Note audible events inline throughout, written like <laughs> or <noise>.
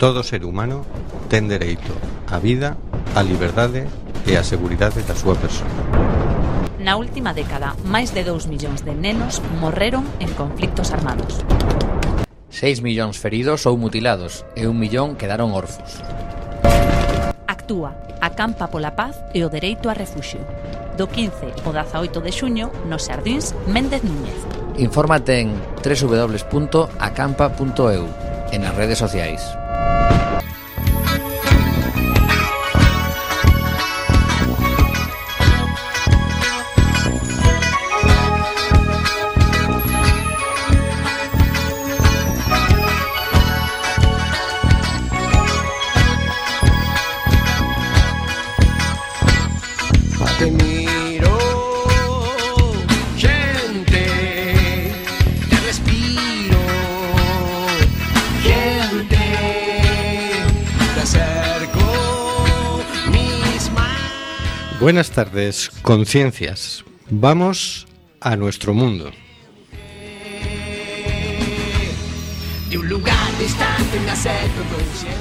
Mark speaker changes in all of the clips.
Speaker 1: Todo ser humano ten dereito á vida, á liberdade e á seguridade da súa persona.
Speaker 2: Na última década, máis de 2 millóns de nenos morreron en conflictos armados.
Speaker 3: 6 millóns feridos ou mutilados e un millón quedaron orfos.
Speaker 2: Actúa, acampa pola paz e o dereito a refuxio. Do 15 ao 18 de xuño nos Sardins Méndez Núñez.
Speaker 3: Infórmate en www.acampa.eu e nas redes sociais.
Speaker 4: you
Speaker 1: Buenas tardes, conciencias. Vamos a nuestro mundo.
Speaker 4: De un lugar distante me acerco consciente.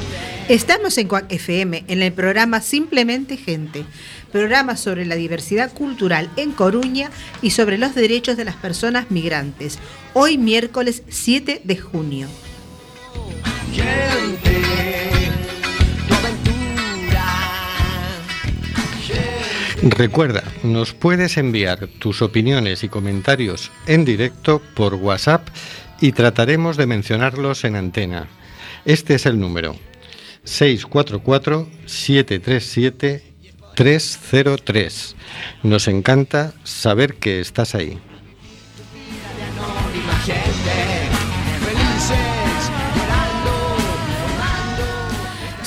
Speaker 5: Estamos en Cuac FM, en el programa Simplemente Gente, programa sobre la diversidad cultural en Coruña y sobre los derechos de las personas migrantes. Hoy miércoles 7 de junio.
Speaker 4: Gente,
Speaker 1: Recuerda, nos puedes enviar tus opiniones y comentarios en directo por WhatsApp y trataremos de mencionarlos en antena. Este es el número 644-737-303. Nos encanta saber que estás ahí.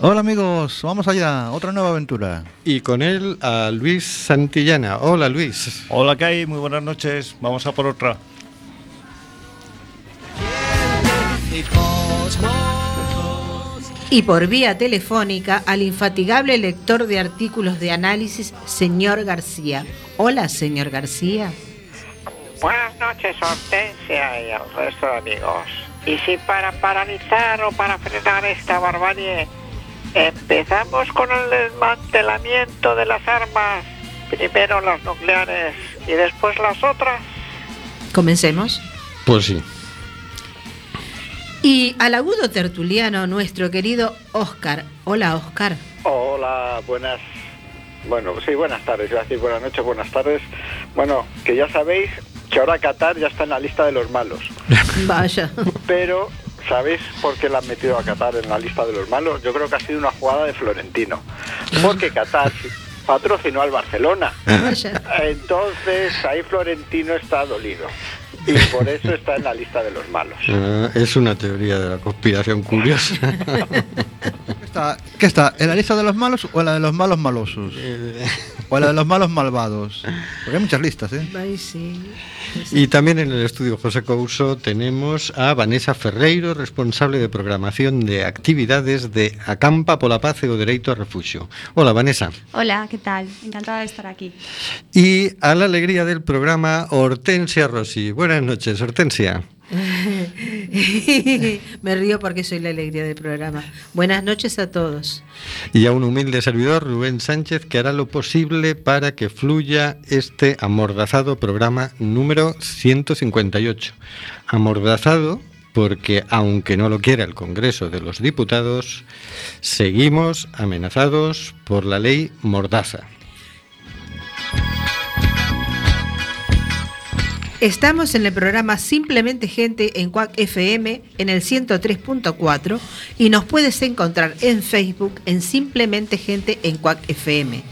Speaker 6: Hola amigos, vamos allá, otra nueva aventura.
Speaker 1: Y con él a Luis Santillana. Hola, Luis.
Speaker 7: Hola Kai, muy buenas noches. Vamos a por otra.
Speaker 4: Y
Speaker 5: por vía telefónica al infatigable lector de artículos de análisis, señor García. Hola, señor García.
Speaker 8: Buenas noches, Hortensia y el resto de amigos. Y si para paralizar o para frenar esta barbarie empezamos con el desmantelamiento de las armas, primero las nucleares y después las otras,
Speaker 5: Comencemos.
Speaker 1: Pues sí.
Speaker 5: Y al agudo tertuliano, nuestro querido Oscar. Hola, Oscar.
Speaker 9: Hola, buenas. Bueno, sí, buenas tardes. Iba a decir buenas noches, buenas tardes. Bueno, que ya sabéis que ahora Qatar ya está en la lista de los malos. <laughs>
Speaker 5: Vaya.
Speaker 9: Pero, ¿sabéis por qué la han metido a Qatar en la lista de los malos? Yo creo que ha sido una jugada de Florentino. Porque Qatar patrocinó al Barcelona. <laughs> Entonces, ahí Florentino está dolido. Y por eso está en la lista de los malos.
Speaker 1: Ah, es una teoría de la conspiración curiosa. <laughs>
Speaker 6: ¿Qué está, qué está, ¿En la lista de los malos o en la de los malos malosos? <laughs> ¿O en la de los malos malvados? Porque hay muchas listas, ¿eh?
Speaker 5: Ay, sí.
Speaker 1: y también en el estudio José Couso tenemos a Vanessa Ferreiro, responsable de programación de actividades de Acampa pola Paz e o Dereito a Refugio. Hola, Vanessa.
Speaker 10: Hola, ¿qué tal? Encantada de estar aquí.
Speaker 1: Y a la alegría del programa, Hortensia Rossi. Buenas noches, Hortensia. <laughs>
Speaker 5: Me río porque soy la alegría del programa. Buenas noches a todos.
Speaker 1: Y a un humilde servidor, Rubén Sánchez, que hará lo posible para que fluya este amordazado programa número 158. Amordazado porque, aunque no lo quiera el Congreso de los Diputados, seguimos amenazados por la ley Mordaza.
Speaker 5: Estamos en el programa Simplemente Gente en Cuac FM en el 103.4 y nos puedes encontrar en Facebook en Simplemente Gente en Cuac FM.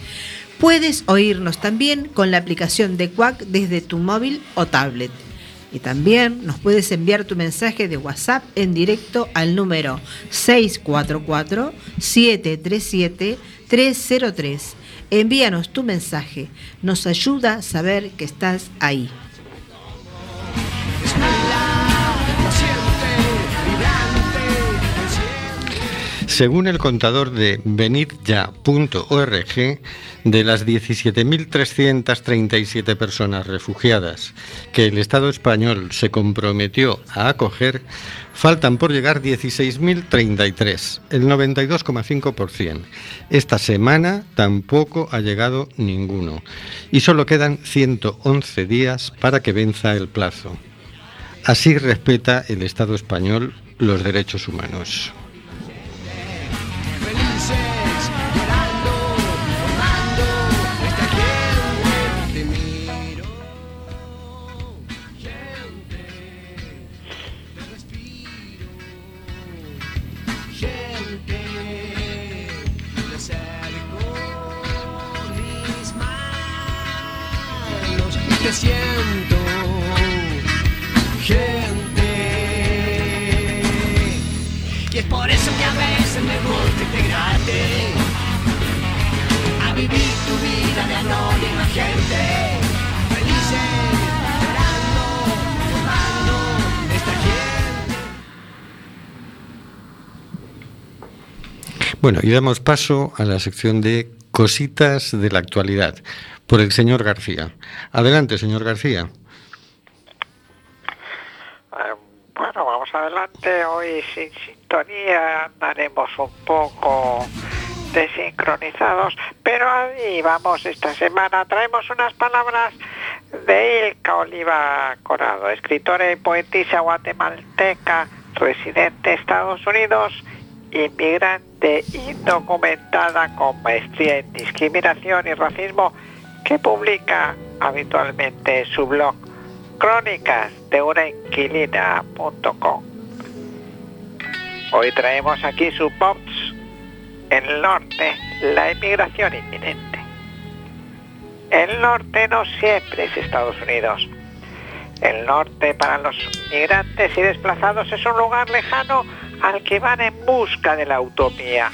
Speaker 5: Puedes oírnos también con la aplicación de Cuac desde tu móvil o tablet. Y también nos puedes enviar tu mensaje de WhatsApp en directo al número 644-737-303. Envíanos tu mensaje, nos ayuda a saber que estás ahí.
Speaker 1: Según el contador de venidya.org, de las 17.337 personas refugiadas que el Estado español se comprometió a acoger, faltan por llegar 16.033, el 92,5%. Esta semana tampoco ha llegado ninguno y solo quedan 111 días para que venza el plazo. Así respeta el Estado español los derechos humanos. Bueno, y damos paso a la sección de cositas de la actualidad por el señor García. Adelante, señor García.
Speaker 8: Eh, Bueno, vamos adelante. Hoy sin sintonía andaremos un poco desincronizados, pero ahí vamos esta semana. Traemos unas palabras de Ilka Oliva Corado, escritora y poetisa guatemalteca, residente en Estados Unidos, inmigrante indocumentada con maestría en discriminación y racismo, que publica habitualmente en su blog crónicas de una inquilina.com. Hoy traemos aquí su en el norte, la inmigración inminente. El norte no siempre es Estados Unidos. El norte para los migrantes y desplazados es un lugar lejano al que van en busca de la utopía.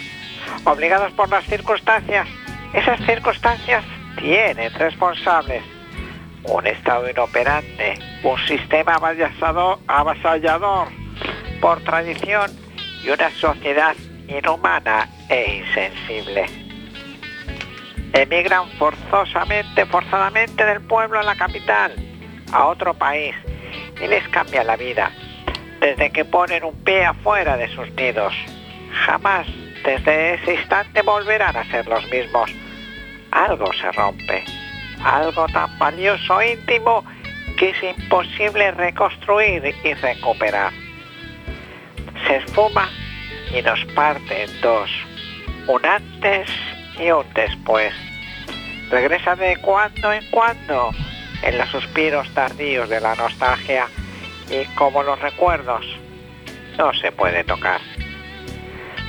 Speaker 8: Obligados por las circunstancias, esas circunstancias tienen responsables un Estado inoperante, un sistema avasallado- avasallador por tradición y una sociedad inhumana e insensible. Emigran forzosamente, forzadamente del pueblo a la capital, a otro país, y les cambia la vida, desde que ponen un pie afuera de sus nidos. Jamás desde ese instante volverán a ser los mismos. Algo se rompe, algo tan valioso íntimo que es imposible reconstruir y recuperar. Se esfuma y nos parte en dos, un antes y un después. Regresa de cuando en cuando en los suspiros tardíos de la nostalgia y como los recuerdos no se puede tocar.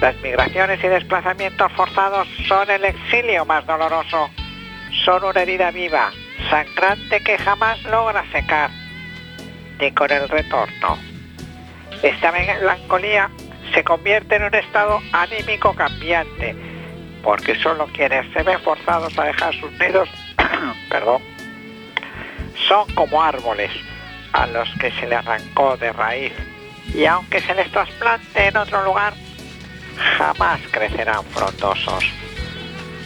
Speaker 8: Las migraciones y desplazamientos forzados son el exilio más doloroso. Son una herida viva, sangrante que jamás logra secar, ni con el retorno. Esta melancolía se convierte en un estado anímico cambiante, porque solo quienes se ven forzados a dejar sus nidos, <coughs> perdón, son como árboles a los que se le arrancó de raíz, y aunque se les trasplante en otro lugar, jamás crecerán frondosos.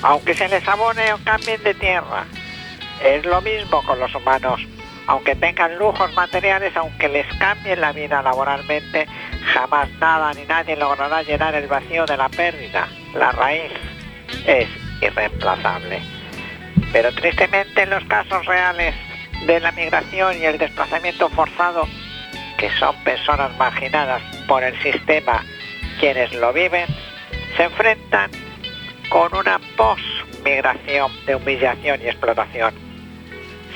Speaker 8: Aunque se les abone o cambien de tierra, es lo mismo con los humanos. Aunque tengan lujos materiales, aunque les cambien la vida laboralmente, jamás nada ni nadie logrará llenar el vacío de la pérdida. La raíz es irreemplazable. Pero tristemente en los casos reales de la migración y el desplazamiento forzado, que son personas marginadas por el sistema quienes lo viven, se enfrentan con una post-migración de humillación y explotación.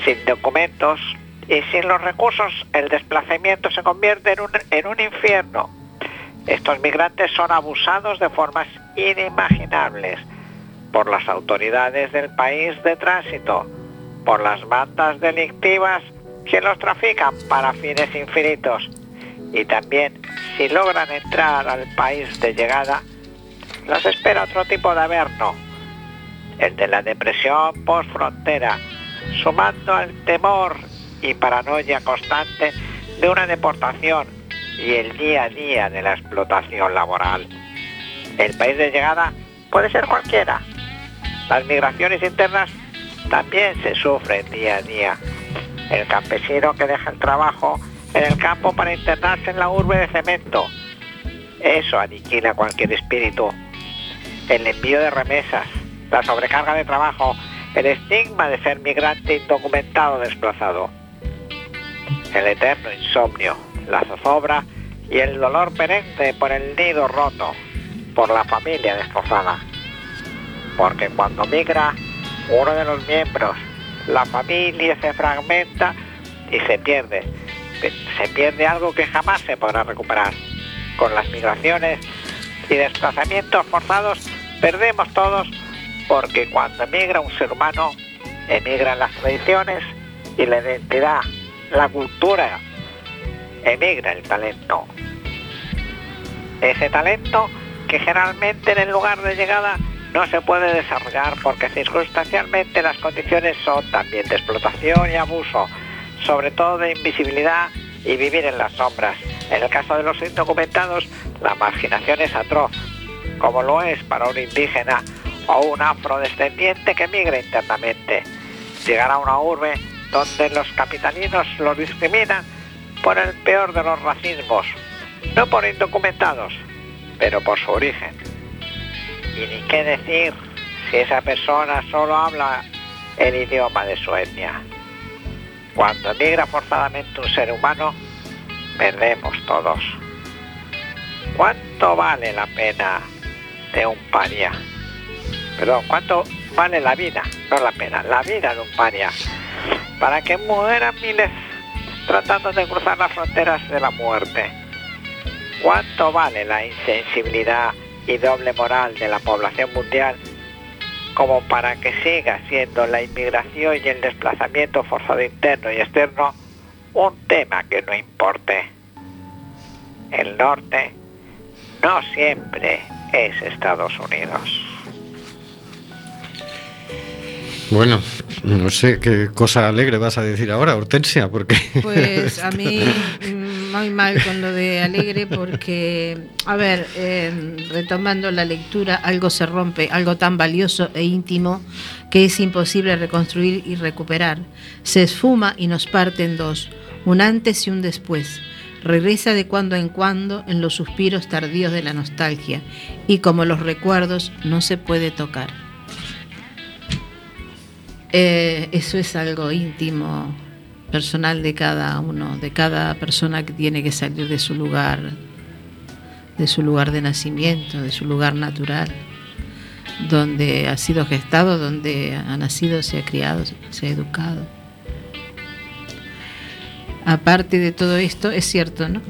Speaker 8: Sin documentos y sin los recursos, el desplazamiento se convierte en un, en un infierno. Estos migrantes son abusados de formas inimaginables por las autoridades del país de tránsito, por las bandas delictivas que los trafican para fines infinitos y también si logran entrar al país de llegada, los espera otro tipo de averno, el de la depresión post-frontera, sumando al temor y paranoia constante de una deportación y el día a día de la explotación laboral. El país de llegada puede ser cualquiera. Las migraciones internas también se sufren día a día. El campesino que deja el trabajo en el campo para internarse en la urbe de cemento. Eso aniquila cualquier espíritu. El envío de remesas, la sobrecarga de trabajo, el estigma de ser migrante indocumentado desplazado. El eterno insomnio, la zozobra y el dolor perenne por el nido roto, por la familia destrozada. Porque cuando migra uno de los miembros, la familia se fragmenta y se pierde. Se pierde algo que jamás se podrá recuperar. Con las migraciones y desplazamientos forzados perdemos todos porque cuando emigra un ser humano, emigran las tradiciones y la identidad, la cultura, emigra el talento. Ese talento que generalmente en el lugar de llegada no se puede desarrollar porque circunstancialmente las condiciones son también de explotación y abuso, sobre todo de invisibilidad y vivir en las sombras. En el caso de los indocumentados, la marginación es atroz, como lo es para un indígena o un afrodescendiente que migra internamente. Llegar a una urbe donde los capitalinos lo discriminan por el peor de los racismos, no por indocumentados, pero por su origen. Y ni qué decir si esa persona solo habla el idioma de su etnia. Cuando emigra forzadamente un ser humano, perdemos todos. ¿Cuánto vale la pena de un paria? Perdón, ¿cuánto vale la vida? No la pena, la vida de un paria. Para que mueran miles tratando de cruzar las fronteras de la muerte. ¿Cuánto vale la insensibilidad y doble moral de la población mundial como para que siga siendo la inmigración y el desplazamiento forzado interno y externo un tema que no importe? El norte no siempre es Estados Unidos.
Speaker 1: Bueno, no sé qué cosa alegre vas a decir ahora, Hortensia, porque... <laughs>
Speaker 5: Pues a <laughs> mí mm, muy mal con lo de alegre porque, a ver, eh, retomando la lectura, algo se rompe, algo tan valioso e íntimo que es imposible reconstruir y recuperar. Se esfuma y nos parte en dos, un antes y un después. Regresa de cuando en cuando en los suspiros tardíos de la nostalgia y como los recuerdos no se puede tocar. Eh, eso es algo íntimo, personal de cada uno, de cada persona que tiene que salir de su lugar, de su lugar de nacimiento, de su lugar natural, donde ha sido gestado, donde ha nacido, se ha criado, se ha educado. Aparte de todo esto, es cierto, ¿no?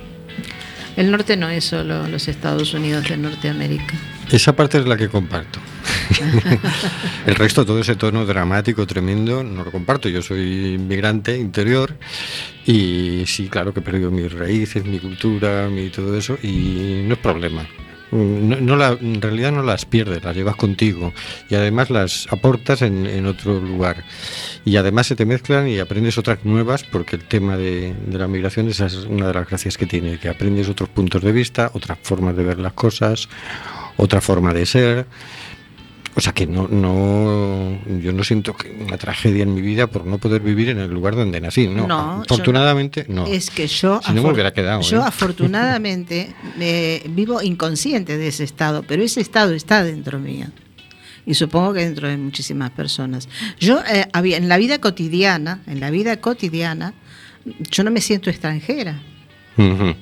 Speaker 5: El norte no es solo los Estados Unidos de Norteamérica.
Speaker 1: Esa parte es la que comparto. <laughs> el resto, todo ese tono dramático, tremendo, no lo comparto. Yo soy inmigrante interior y sí, claro que he perdido mis raíces, mi cultura, mi todo eso y no es problema. No, la, en realidad no las pierdes, las llevas contigo y además las aportas en, en, otro lugar. Y además se te mezclan y aprendes otras nuevas porque el tema de, de, la migración esa es una de las gracias que tiene, que aprendes otros puntos de vista, otras formas de ver las cosas, otra forma de ser. O sea que no, no, yo no siento que una tragedia en mi vida por no poder vivir en el lugar donde nací. No,
Speaker 5: No,
Speaker 1: afortunadamente
Speaker 5: yo-
Speaker 1: no.
Speaker 5: Es que yo,
Speaker 1: Si no me hubiera quedado.
Speaker 5: yo
Speaker 1: ¿eh?
Speaker 5: afortunadamente me <laughs> vivo inconsciente de ese estado, pero ese estado está dentro mío. Y supongo que dentro de muchísimas personas. Yo eh, había, en la vida cotidiana, en la vida cotidiana, yo no me siento extranjera.
Speaker 1: Ujú.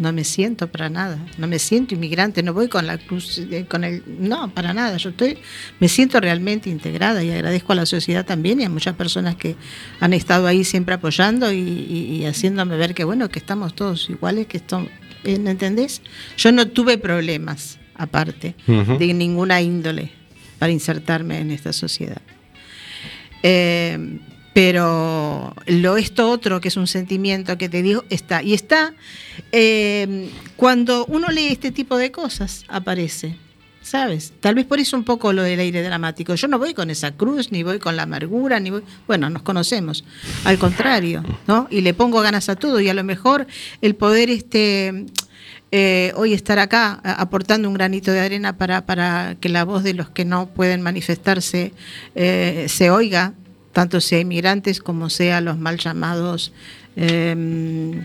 Speaker 5: No me siento para nada, no me siento inmigrante, no voy con la cruz, eh, con el, no, para nada. Yo estoy, me siento realmente integrada y agradezco a la sociedad también y a muchas personas que han estado ahí siempre apoyando y, y- y haciéndome ver que bueno, que estamos todos iguales, que estamos, ¿me entendés? Yo no tuve problemas aparte de ninguna índole para insertarme en esta sociedad. Eh, pero lo esto otro, que es un sentimiento que te digo, está. Y está eh, cuando uno lee este tipo de cosas, aparece. ¿sabes? Tal vez por eso un poco lo del aire dramático. Yo no voy con esa cruz, ni voy con la amargura, ni voy... Bueno, nos conocemos. Al contrario, ¿no? Y le pongo ganas a todo y a lo mejor el poder este... eh, hoy estar acá aportando un granito de arena para, para que la voz de los que no pueden manifestarse eh, se oiga, tanto sea inmigrantes como sea los mal llamados... eh,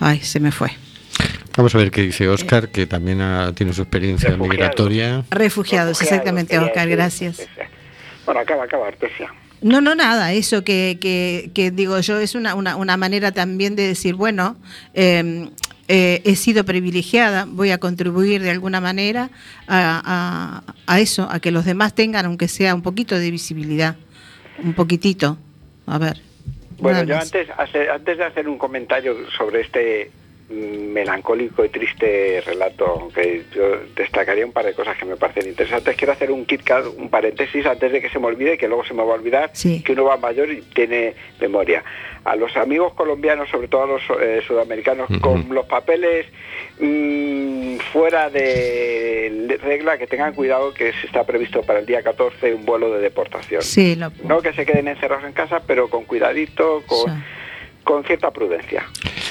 Speaker 5: ay, se me fue.
Speaker 1: Vamos a ver qué dice Oscar, que también ha- tiene su experiencia
Speaker 9: Refugiados.
Speaker 1: migratoria.
Speaker 5: Refugiados, exactamente,
Speaker 9: sí,
Speaker 5: Oscar,
Speaker 9: sí,
Speaker 5: gracias.
Speaker 9: sí, sí. Bueno, acaba, acaba, Artesia.
Speaker 5: No, no, nada, eso que, que, que digo yo es una, una, una manera también de decir, bueno, eh, eh, he sido privilegiada, voy a contribuir de alguna manera a, a- a eso, a que los demás tengan, aunque sea un poquito de visibilidad, un poquitito. A ver.
Speaker 9: Bueno, yo antes, hace- antes de hacer un comentario sobre este mm, melancólico y triste relato, que yo destacaría un par de cosas que me parecen interesantes, quiero hacer un Kit un paréntesis antes de que se me olvide, que luego se me va a olvidar,
Speaker 5: Sí.
Speaker 9: que uno va mayor y tiene memoria. A los amigos colombianos, sobre todo a los eh, sudamericanos, con los papeles mm, fuera de regla, que tengan cuidado que se está previsto para el día 14 un vuelo de deportación.
Speaker 5: Sí, lo,
Speaker 9: No que se queden encerrados en casa, pero con cuidadito, con,
Speaker 5: Sí.
Speaker 9: con cierta prudencia.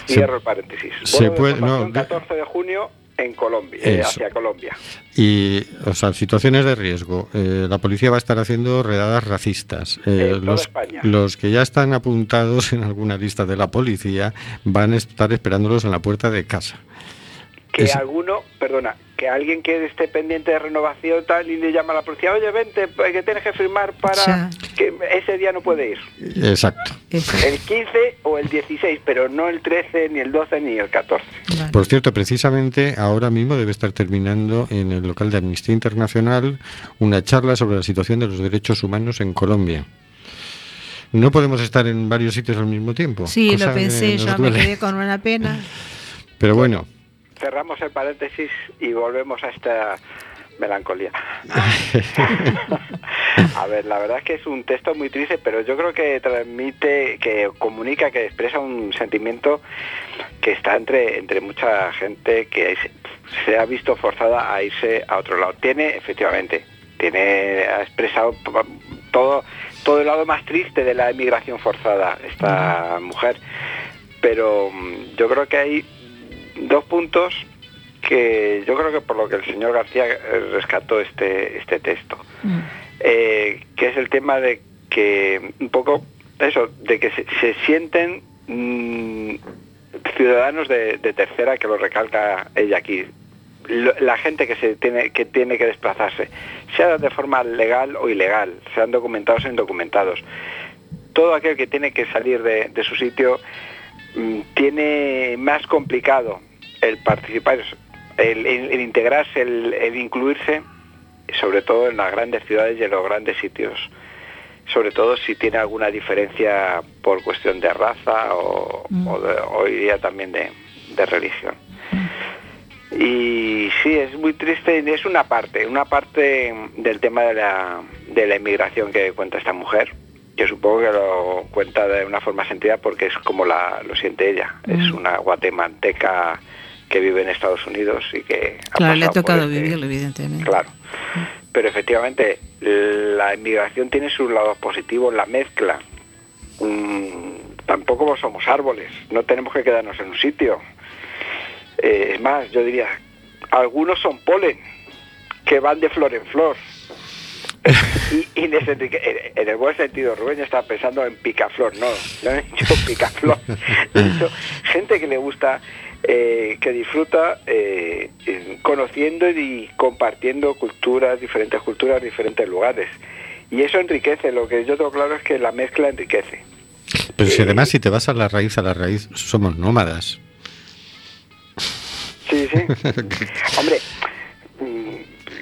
Speaker 9: Cierro el paréntesis.
Speaker 1: se puede-
Speaker 9: deportación
Speaker 1: no,
Speaker 9: 14 de junio en Colombia, eh, hacia Colombia.
Speaker 1: Y, o sea, situaciones de riesgo. Eh, la policía va a estar haciendo redadas racistas. Eh, los, los que ya están apuntados <laughs> en alguna lista de la policía van a estar esperándolos en la puerta de casa.
Speaker 9: Que
Speaker 1: Es-
Speaker 9: alguno, perdona, que alguien que esté pendiente de renovación tal y le llama a la policía, oye, vente, que tienes que firmar para
Speaker 5: Ya.
Speaker 9: que ese día no puede ir.
Speaker 1: Exacto.
Speaker 9: El 15 o el 16, pero no el 13, ni el 12, ni el 14.
Speaker 5: Vale.
Speaker 1: Por cierto, precisamente ahora mismo debe estar terminando en el local de Amnistía Internacional una charla sobre la situación de los derechos humanos en Colombia. No podemos estar en varios sitios al mismo tiempo.
Speaker 5: Sí, lo pensé, yo me quedé con una pena.
Speaker 1: Pero bueno,
Speaker 9: Cerramos el paréntesis y volvemos a esta melancolía. <laughs> a ver, la verdad es que es un texto muy triste, pero yo creo que transmite, que comunica, que expresa un sentimiento que está entre, entre mucha gente que se, se ha visto forzada a irse a otro lado. Tiene, efectivamente, tiene, ha expresado todo, todo el lado más triste de la emigración forzada, esta mujer. Pero mm, yo creo que hay dos puntos que yo creo que por lo que el señor García eh, rescató este, este texto,
Speaker 5: Mm.
Speaker 9: eh, que es el tema de que un poco eso, de que se, se sienten mm, ciudadanos de, de tercera, que lo recalca ella aquí, Lo- la gente que se tiene que tiene que desplazarse, sea de forma legal o ilegal, sean documentados o indocumentados, todo aquel que tiene que salir de, de su sitio mm, tiene más complicado el participar, el, el- el integrarse, el, el incluirse, sobre todo en las grandes ciudades y en los grandes sitios. Sobre todo si tiene alguna diferencia por cuestión de raza o,
Speaker 5: Mm.
Speaker 9: o de- hoy día también de, de religión. Y sí, es muy triste, es una parte, una parte del tema de la, de la inmigración que cuenta esta mujer, que supongo que lo cuenta de una forma sentida porque es como la, lo siente ella. Es
Speaker 5: Mm.
Speaker 9: una guatemalteca que vive en Estados Unidos y que... ha
Speaker 5: Claro, le ha tocado
Speaker 9: este-
Speaker 5: vivirlo, evidentemente.
Speaker 9: Claro. Pero efectivamente, la inmigración tiene sus lados positivos, la mezcla. Mm, tampoco somos árboles, no tenemos que quedarnos en un sitio. Eh, es más, yo diría, algunos son polen, que van de flor en flor. y, en, el buen sentido, Rubén estaba pensando en picaflor, no, no he dicho picaflor, he dicho gente que le gusta, eh, que disfruta eh, eh, conociendo y compartiendo culturas, diferentes culturas, diferentes lugares. Y eso enriquece, lo que yo tengo claro es que la mezcla enriquece.
Speaker 1: pero si además si te vas a la raíz, a la raíz, somos nómadas.
Speaker 9: Sí, sí. <laughs> Hombre,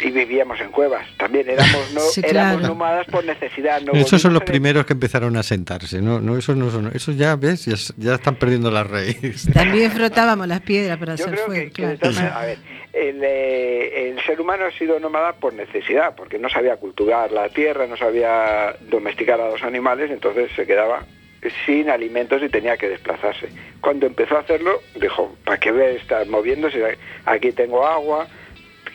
Speaker 9: y vivíamos en cuevas. También éramos no <laughs>
Speaker 5: Sí,
Speaker 9: éramos nómadas por necesidad. No
Speaker 1: Esos son los primeros que empezaron a sentarse, ¿no? no esos no son, esos ya ves, ya, están perdiendo la raíz. <laughs>
Speaker 5: También frotábamos las piedras para
Speaker 9: Yo
Speaker 5: hacer
Speaker 9: creo
Speaker 5: fuego,
Speaker 9: que,
Speaker 5: claro.
Speaker 9: a ver, el, eh, el ser humano ha sido nómada por necesidad, porque no sabía cultivar la tierra, no sabía domesticar a los animales, entonces se quedaba sin alimentos y tenía que desplazarse. Cuando empezó a hacerlo, dijo, ¿para qué voy a estar moviéndose? Aquí tengo agua,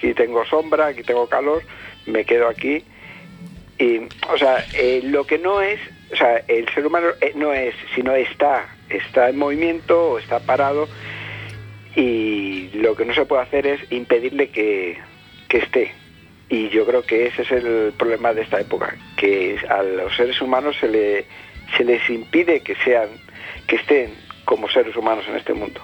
Speaker 9: aquí tengo sombra, aquí tengo calor, me quedo aquí. Y, o sea, eh, lo que no es, o sea, el ser humano eh, no es, sino está, está en movimiento o está parado y lo que no se puede hacer es impedirle que, que esté. Y yo creo que ese es el problema de esta época, que a los seres humanos se, le, se les impide que sean, que estén como seres humanos en este mundo.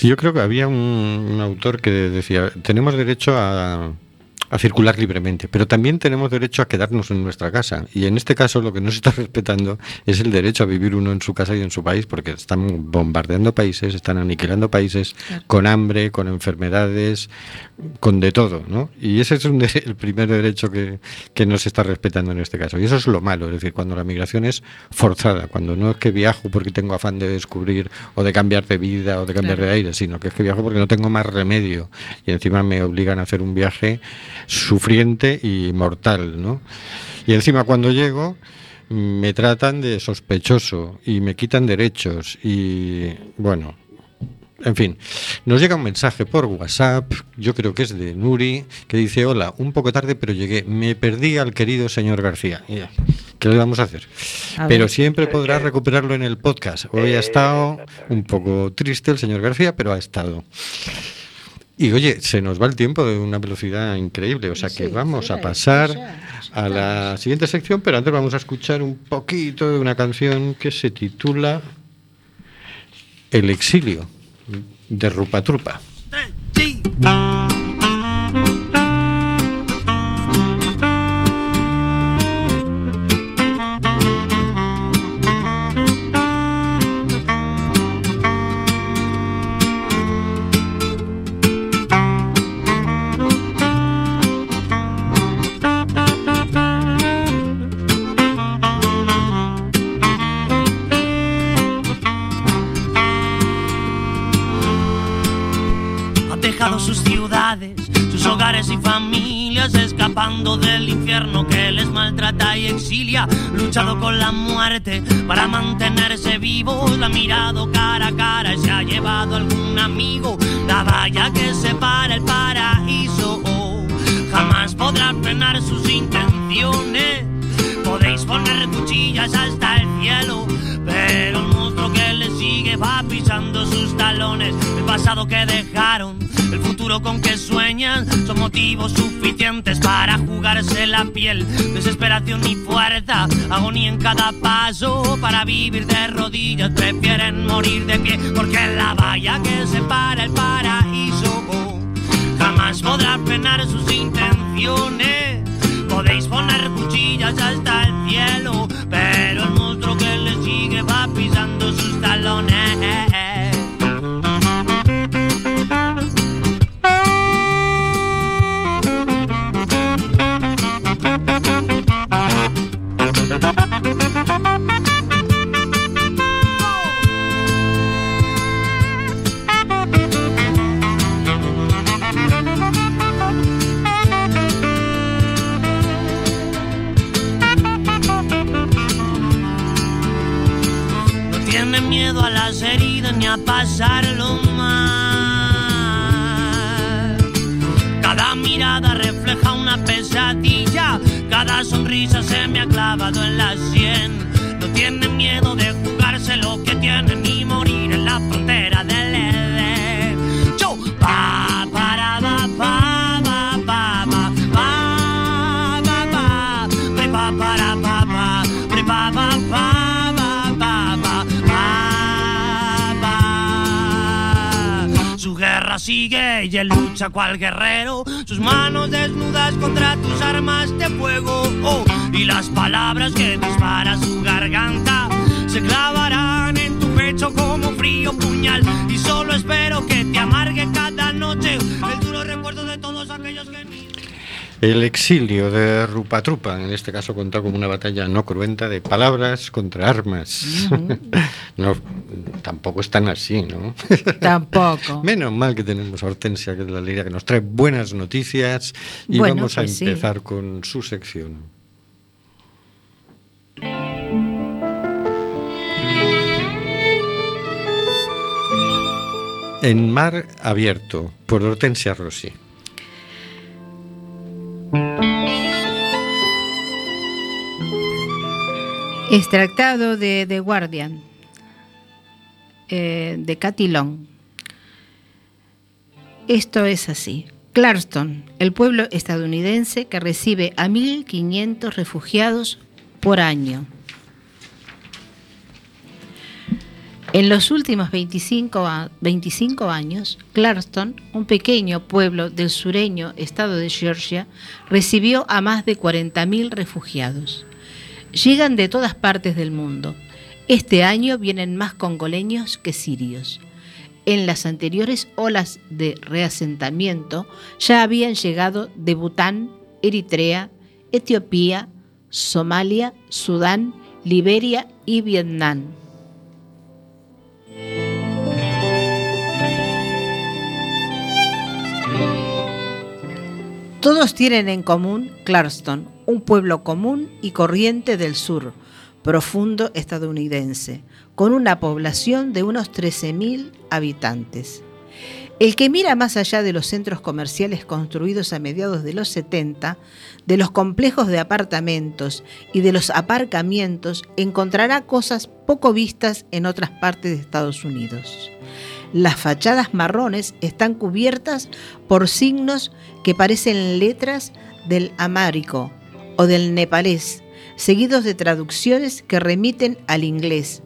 Speaker 1: Yo creo que había un autor que decía, tenemos derecho a, a circular libremente, pero también tenemos derecho a quedarnos en nuestra casa. Y en este caso lo que no se está <laughs> respetando es el derecho a vivir uno en su casa y en su país, porque están bombardeando países, están aniquilando países con hambre, con enfermedades, con de todo, ¿no? Y ese es un de- <laughs> el primer derecho que, que no se está respetando en este caso. Y eso es lo malo, es decir, cuando la migración es forzada, cuando no es que viajo porque tengo afán de descubrir o de cambiar de vida o de cambiar
Speaker 5: Claro.
Speaker 1: de aire, sino que es que viajo porque no tengo más remedio y encima me obligan a hacer un viaje sufriente y mortal, ¿no? Y encima cuando llego me tratan de sospechoso y me quitan derechos y bueno, en fin, nos llega un mensaje por WhatsApp, yo creo que es de Nuri, que dice, hola, un poco tarde pero llegué, me perdí al querido señor García. ¿Qué le vamos a hacer?
Speaker 5: A
Speaker 1: pero
Speaker 5: ver.
Speaker 1: siempre podrás recuperarlo en el podcast. Hoy ha estado un poco triste el señor García, pero ha estado. Y oye, se nos va el tiempo de una velocidad increíble, o sea que
Speaker 5: Sí,
Speaker 1: vamos a pasar a la siguiente sección, pero antes vamos a escuchar un poquito de una canción que se titula El exilio de Rupa Trupa.
Speaker 11: Sus ciudades, sus hogares y familias, escapando del infierno que les maltrata y exilia, luchado con la muerte para mantenerse vivos, la ha mirado cara a cara y se ha llevado algún amigo, la valla que separa el paraíso, oh, jamás podrá frenar sus intenciones. Podéis poner cuchillas hasta el cielo, pero el monstruo que le sigue va pisando sus talones. El pasado que dejaron, el futuro con que sueñan, son motivos suficientes para jugarse la piel. Desesperación y fuerza, agonía en cada paso. Para vivir de rodillas, prefieren morir de pie, porque la valla que separa el paraíso jamás podrá frenar sus intenciones. Podéis poner cuchillas hasta el cielo, pero el monstruo que le sigue va pisando sus talones. Él lucha cual guerrero. Sus manos desnudas contra tus armas de fuego. Oh, y las palabras que dispara su garganta se clavarán en tu pecho como frío puñal. Y solo espero que te amargue cada noche el duro recuerdo de todos aquellos que.
Speaker 1: El exilio de Rupa Trupa, en este caso contado como una batalla no cruenta de palabras contra armas. <laughs> No, tampoco están así, ¿no? <laughs>
Speaker 5: Tampoco.
Speaker 1: Menos mal que tenemos a Hortensia, que es la Liria, que nos trae buenas noticias y vamos a
Speaker 5: pues
Speaker 1: empezar con su sección. En Mar Abierto, por Hortensia Rossi.
Speaker 5: Extractado de The Guardian eh, de Cathy Long. Esto es así. Clarkston, el pueblo estadounidense que recibe a 1.500 refugiados por año. En los últimos 25, a- 25 años, Clarkston, un pequeño pueblo del sureño estado de Georgia, recibió a más de 40.000 refugiados. Llegan de todas partes del mundo. Este año vienen más congoleños que sirios. En las anteriores olas de reasentamiento ya habían llegado de Bután, Eritrea, Etiopía, Somalia, Sudán, Liberia y Vietnam. Todos tienen en común Clarkston, un pueblo común y corriente del sur, profundo estadounidense, con una población de unos 13.000 habitantes. El que mira más allá de los centros comerciales construidos a mediados de los 70, de los complejos de apartamentos y de los aparcamientos, encontrará cosas poco vistas en otras partes de Estados Unidos. Las fachadas marrones están cubiertas por signos que parecen letras del amárico o del nepalés, seguidos de traducciones que remiten al inglés.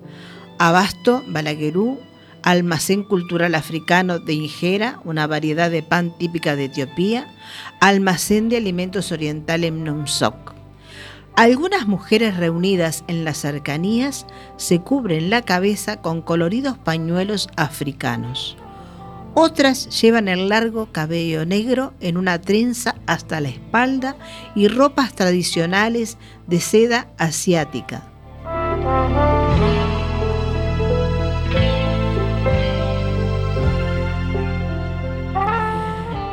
Speaker 5: Abasto, Balaguerú, almacén cultural africano de injera, una variedad de pan típica de Etiopía, almacén de alimentos oriental en Numsok. Algunas mujeres reunidas en las cercanías se cubren la cabeza con coloridos pañuelos africanos. Otras llevan el largo cabello negro en una trenza hasta la espalda y ropas tradicionales de seda asiática.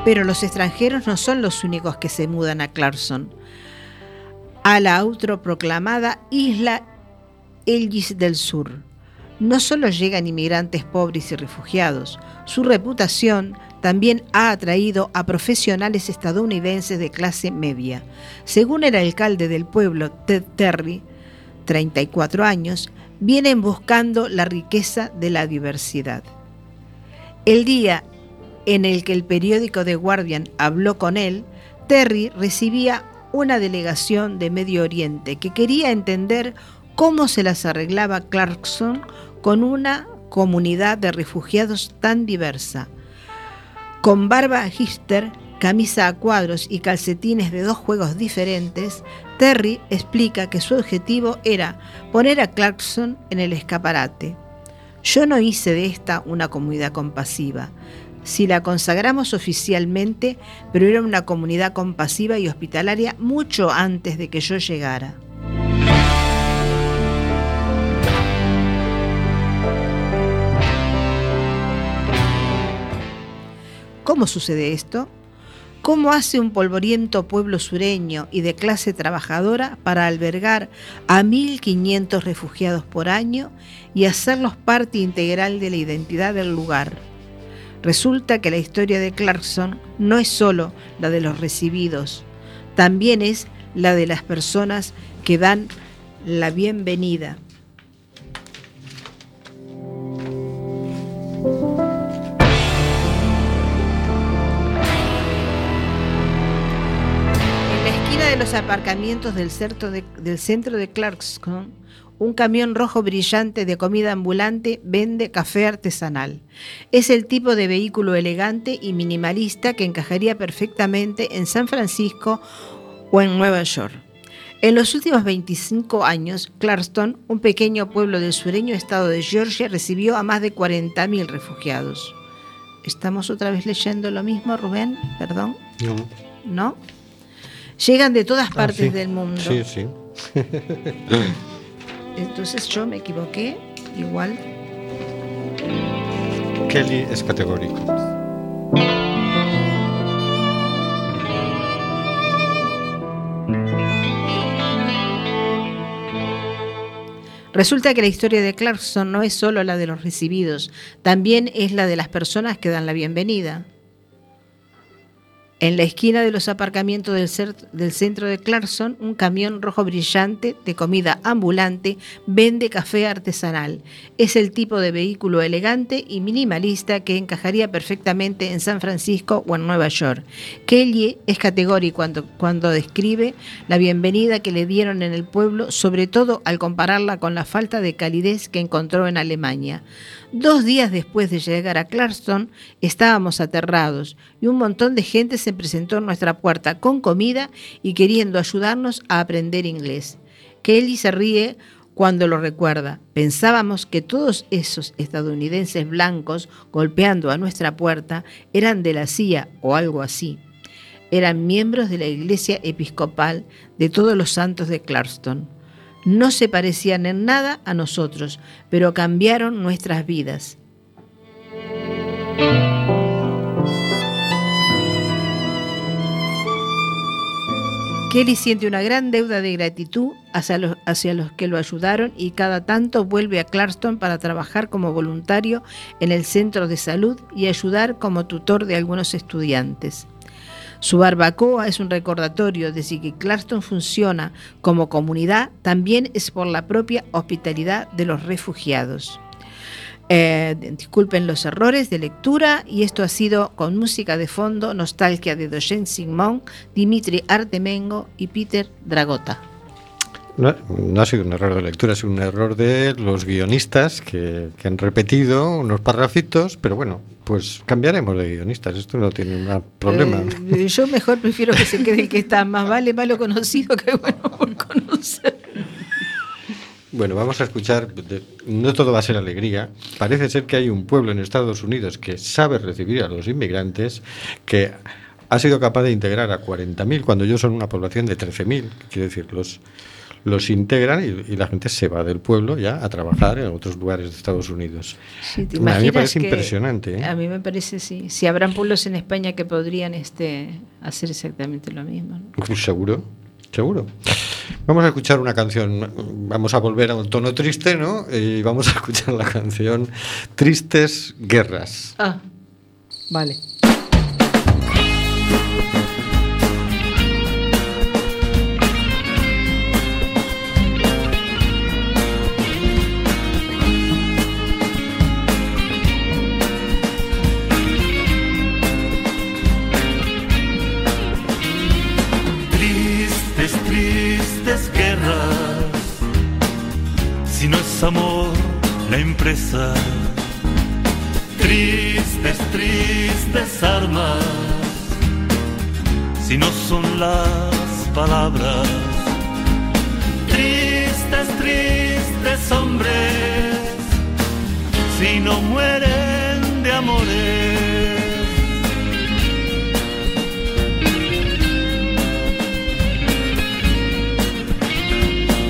Speaker 5: Pero los extranjeros no son los únicos que se mudan a Clarkson, a la autoproclamada isla Elgis del Sur. No solo llegan inmigrantes pobres y refugiados, su reputación también ha atraído a profesionales estadounidenses de clase media. Según el alcalde del pueblo, Ted Terry, 34 años, vienen buscando la riqueza de la diversidad. El día en el que el periódico The Guardian habló con él, Terry recibía una delegación de Medio Oriente que quería entender cómo se las arreglaba Clarkson con una comunidad de refugiados tan diversa. Con barba hipster, camisa a cuadros y calcetines de dos juegos diferentes, Terry explica que su objetivo era poner a Clarkson en el escaparate. Yo no hice de esta una comunidad compasiva. Si la consagramos oficialmente, pero era una comunidad compasiva y hospitalaria mucho antes de que yo llegara. ¿Cómo sucede esto? ¿Cómo hace un polvoriento pueblo sureño y de clase trabajadora para albergar a 1.500 refugiados por año y hacerlos parte integral de la identidad del lugar? Resulta que la historia de Clarkson no es solo la de los recibidos, también es la de las personas que dan la bienvenida. De los aparcamientos del centro de, del centro de Clarkson, un camión rojo brillante de comida ambulante vende café artesanal. Es el tipo de vehículo elegante y minimalista que encajaría perfectamente en San Francisco o en Nueva York. En los últimos 25 años, Clarkston, un pequeño pueblo del sureño estado de Georgia, recibió a más de 40.000 refugiados. ¿Estamos otra vez leyendo lo mismo, Rubén? Perdón.
Speaker 1: No.
Speaker 5: ¿No? Llegan de todas
Speaker 1: Ah,
Speaker 5: partes
Speaker 1: sí.
Speaker 5: del mundo.
Speaker 1: Sí, sí. <laughs>
Speaker 5: Entonces yo me equivoqué, igual.
Speaker 1: Kelly es categórico.
Speaker 5: Resulta que la historia de Clarkson no es solo la de los recibidos, también es la de las personas que dan la bienvenida. En la esquina de los aparcamientos del, centro de Clarkson, un camión rojo brillante de comida ambulante vende café artesanal. Es el tipo de vehículo elegante y minimalista que encajaría perfectamente en San Francisco o en Nueva York. Kelly es categórico cuando, cuando describe la bienvenida que le dieron en el pueblo, sobre todo al compararla con la falta de calidez que encontró en Alemania. Dos días después de llegar a Clarkson, estábamos aterrados y un montón de gente se presentó en nuestra puerta con comida y queriendo ayudarnos a aprender inglés. Kelly se ríe cuando lo recuerda. Pensábamos que todos esos estadounidenses blancos golpeando a nuestra puerta eran de la CIA o algo así. Eran miembros de la Iglesia Episcopal de todos los santos de Clarkston. No se parecían en nada a nosotros, pero cambiaron nuestras vidas. Kelly siente una gran deuda de gratitud hacia los, hacia los que lo ayudaron y cada tanto vuelve a Clarkston para trabajar como voluntario en el centro de salud y ayudar como tutor de algunos estudiantes. Su barbacoa es un recordatorio de si que Clarkston funciona como comunidad, también es por la propia hospitalidad de los refugiados. Eh, disculpen los errores de lectura y esto ha sido con música de fondo, nostalgia de Dojen Simón, Dimitri Artemengo y Peter Dragota.
Speaker 1: No, no ha sido un error de lectura, ha sido un error de los guionistas que, que han repetido unos parrafitos, pero bueno, pues cambiaremos de guionistas, esto no tiene un problema.
Speaker 5: Eh, yo mejor prefiero que se quede el que está más vale malo conocido que bueno por conocer.
Speaker 1: Bueno, vamos a escuchar, no todo va a ser alegría. Parece ser que hay un pueblo en Estados Unidos que sabe recibir a los inmigrantes, que ha sido capaz de integrar a 40.000 cuando ellos son una población de 13.000. Quiero decir, los, los integran y, y la gente se va del pueblo ya a trabajar en otros lugares de Estados Unidos.
Speaker 5: Sí, ¿te
Speaker 1: a mí me parece
Speaker 5: que-
Speaker 1: impresionante. ¿eh?
Speaker 5: A mí me parece, sí. Si habrán pueblos en España que podrían este, hacer exactamente lo mismo. ¿no?
Speaker 1: Pues Seguro, seguro. Vamos a escuchar una canción, vamos a volver a un tono triste, ¿no? Y vamos a escuchar la canción Tristes Guerras.
Speaker 5: Ah, vale.
Speaker 12: Si no son las palabras. Tristes, tristes hombres. Si no mueren de amores.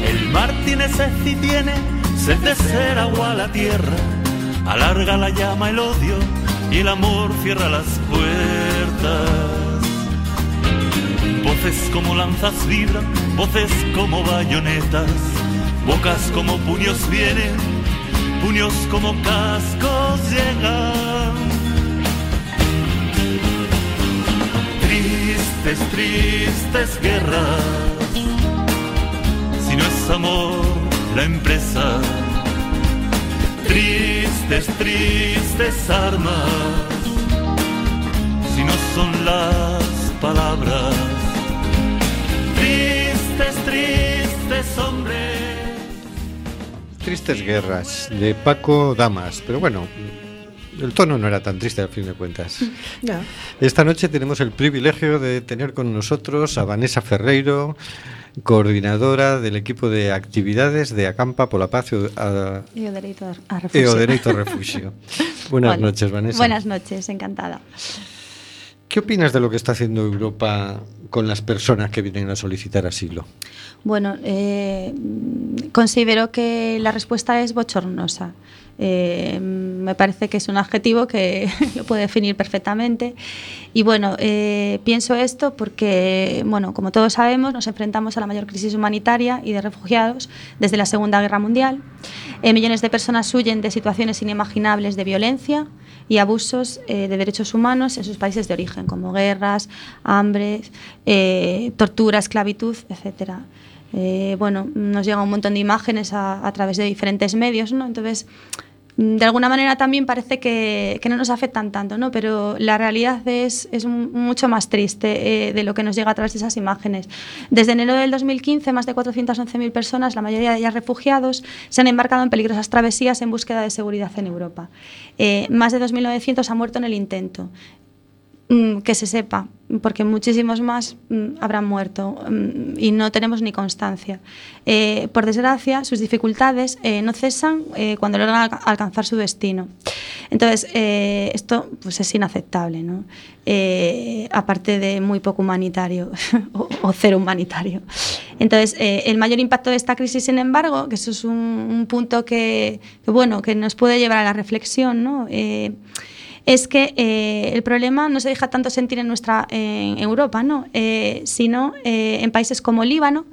Speaker 12: El mar tiene sed y tiene sed de ser agua a la tierra. Alarga la llama el odio y el amor cierra las puertas. Voces como lanzas vibran, voces como bayonetas, bocas como puños vienen, puños como cascos llegan. Tristes, tristes guerras si no es amor la empresa. Tristes, tristes armas, si no son las palabras. Tristes, tristes hombres.
Speaker 1: Tristes Guerras, de Paco Damas. Pero bueno, el tono no era tan triste al fin de cuentas. <laughs>
Speaker 5: No.
Speaker 1: Esta noche tenemos el privilegio de tener con nosotros a Vanessa Ferreiro, coordinadora del equipo de actividades de Acampa por la Paz a-
Speaker 10: Y o dereito a refugio. <laughs>
Speaker 1: Buenas
Speaker 10: Bueno,
Speaker 1: noches, Vanessa.
Speaker 10: Buenas noches, encantada.
Speaker 1: ¿Qué opinas de lo que está haciendo Europa con las personas que vienen a solicitar asilo?
Speaker 10: Bueno, eh, considero que la respuesta es bochornosa. Eh, me parece que es un adjetivo que <laughs> lo puede definir perfectamente. Y bueno, eh, pienso esto porque, bueno, como todos sabemos, nos enfrentamos a la mayor crisis humanitaria y de refugiados desde la Segunda Guerra Mundial. Eh, millones de personas huyen de situaciones inimaginables de violencia. y abusos eh, de derechos humanos en sus países de origen, como guerras, hambre, eh, tortura, esclavitud, etcétera. Eh, bueno, nos llega un montón de imágenes a, a través de diferentes medios, ¿no? Entonces, de alguna manera también parece que, no nos afectan tanto, ¿no? pero la realidad es, mucho más triste eh, de lo que nos llega a través de esas imágenes. Desde enero del 2015, más de 411.000 personas, la mayoría de ellas refugiados, se han embarcado en peligrosas travesías en búsqueda de seguridad en Europa. Eh, más de 2.900 han muerto en el intento. Mm, que se sepa, porque muchísimos más mm, habrán muerto mm, y no tenemos ni constancia. Eh, por desgracia, sus dificultades eh, no cesan eh, cuando logran alca- alcanzar su destino. Entonces, eh, esto pues, es inaceptable, ¿no? Eh, aparte de muy poco humanitario <laughs> o, o cero humanitario. Entonces, eh, el mayor impacto de esta crisis, sin embargo, que eso es un, un punto que, que, bueno, que nos puede llevar a la reflexión, ¿no? Es que eh, el problema no se deja tanto sentir en nuestra Europa, ¿no? Eh, sino eh, en países como Líbano,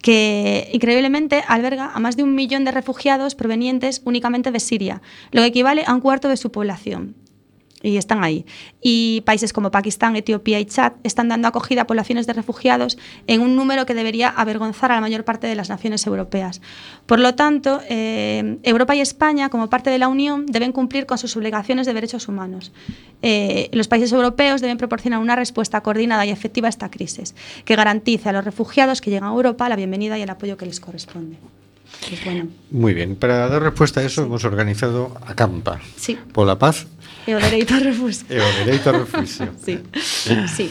Speaker 10: que increíblemente alberga a más de un millón de refugiados provenientes únicamente de Siria, lo que equivale a un cuarto de su población. Y están ahí. Y países como Pakistán, Etiopía y Chad están dando acogida a poblaciones de refugiados en un número que debería avergonzar a la mayor parte de las naciones europeas. Por lo tanto, eh, Europa y España, como parte de la Unión, deben cumplir con sus obligaciones de derechos humanos. Eh, los países europeos deben proporcionar una respuesta coordinada y efectiva a esta crisis, que garantice a los refugiados que llegan a Europa la bienvenida y el apoyo que les corresponde. Pues bueno,
Speaker 1: Muy bien, para dar respuesta a eso hemos organizado Acampa.
Speaker 10: sí,
Speaker 1: Por la paz
Speaker 10: E o dereito a refusio.
Speaker 1: E o dereito a refusio.
Speaker 10: sí, sí.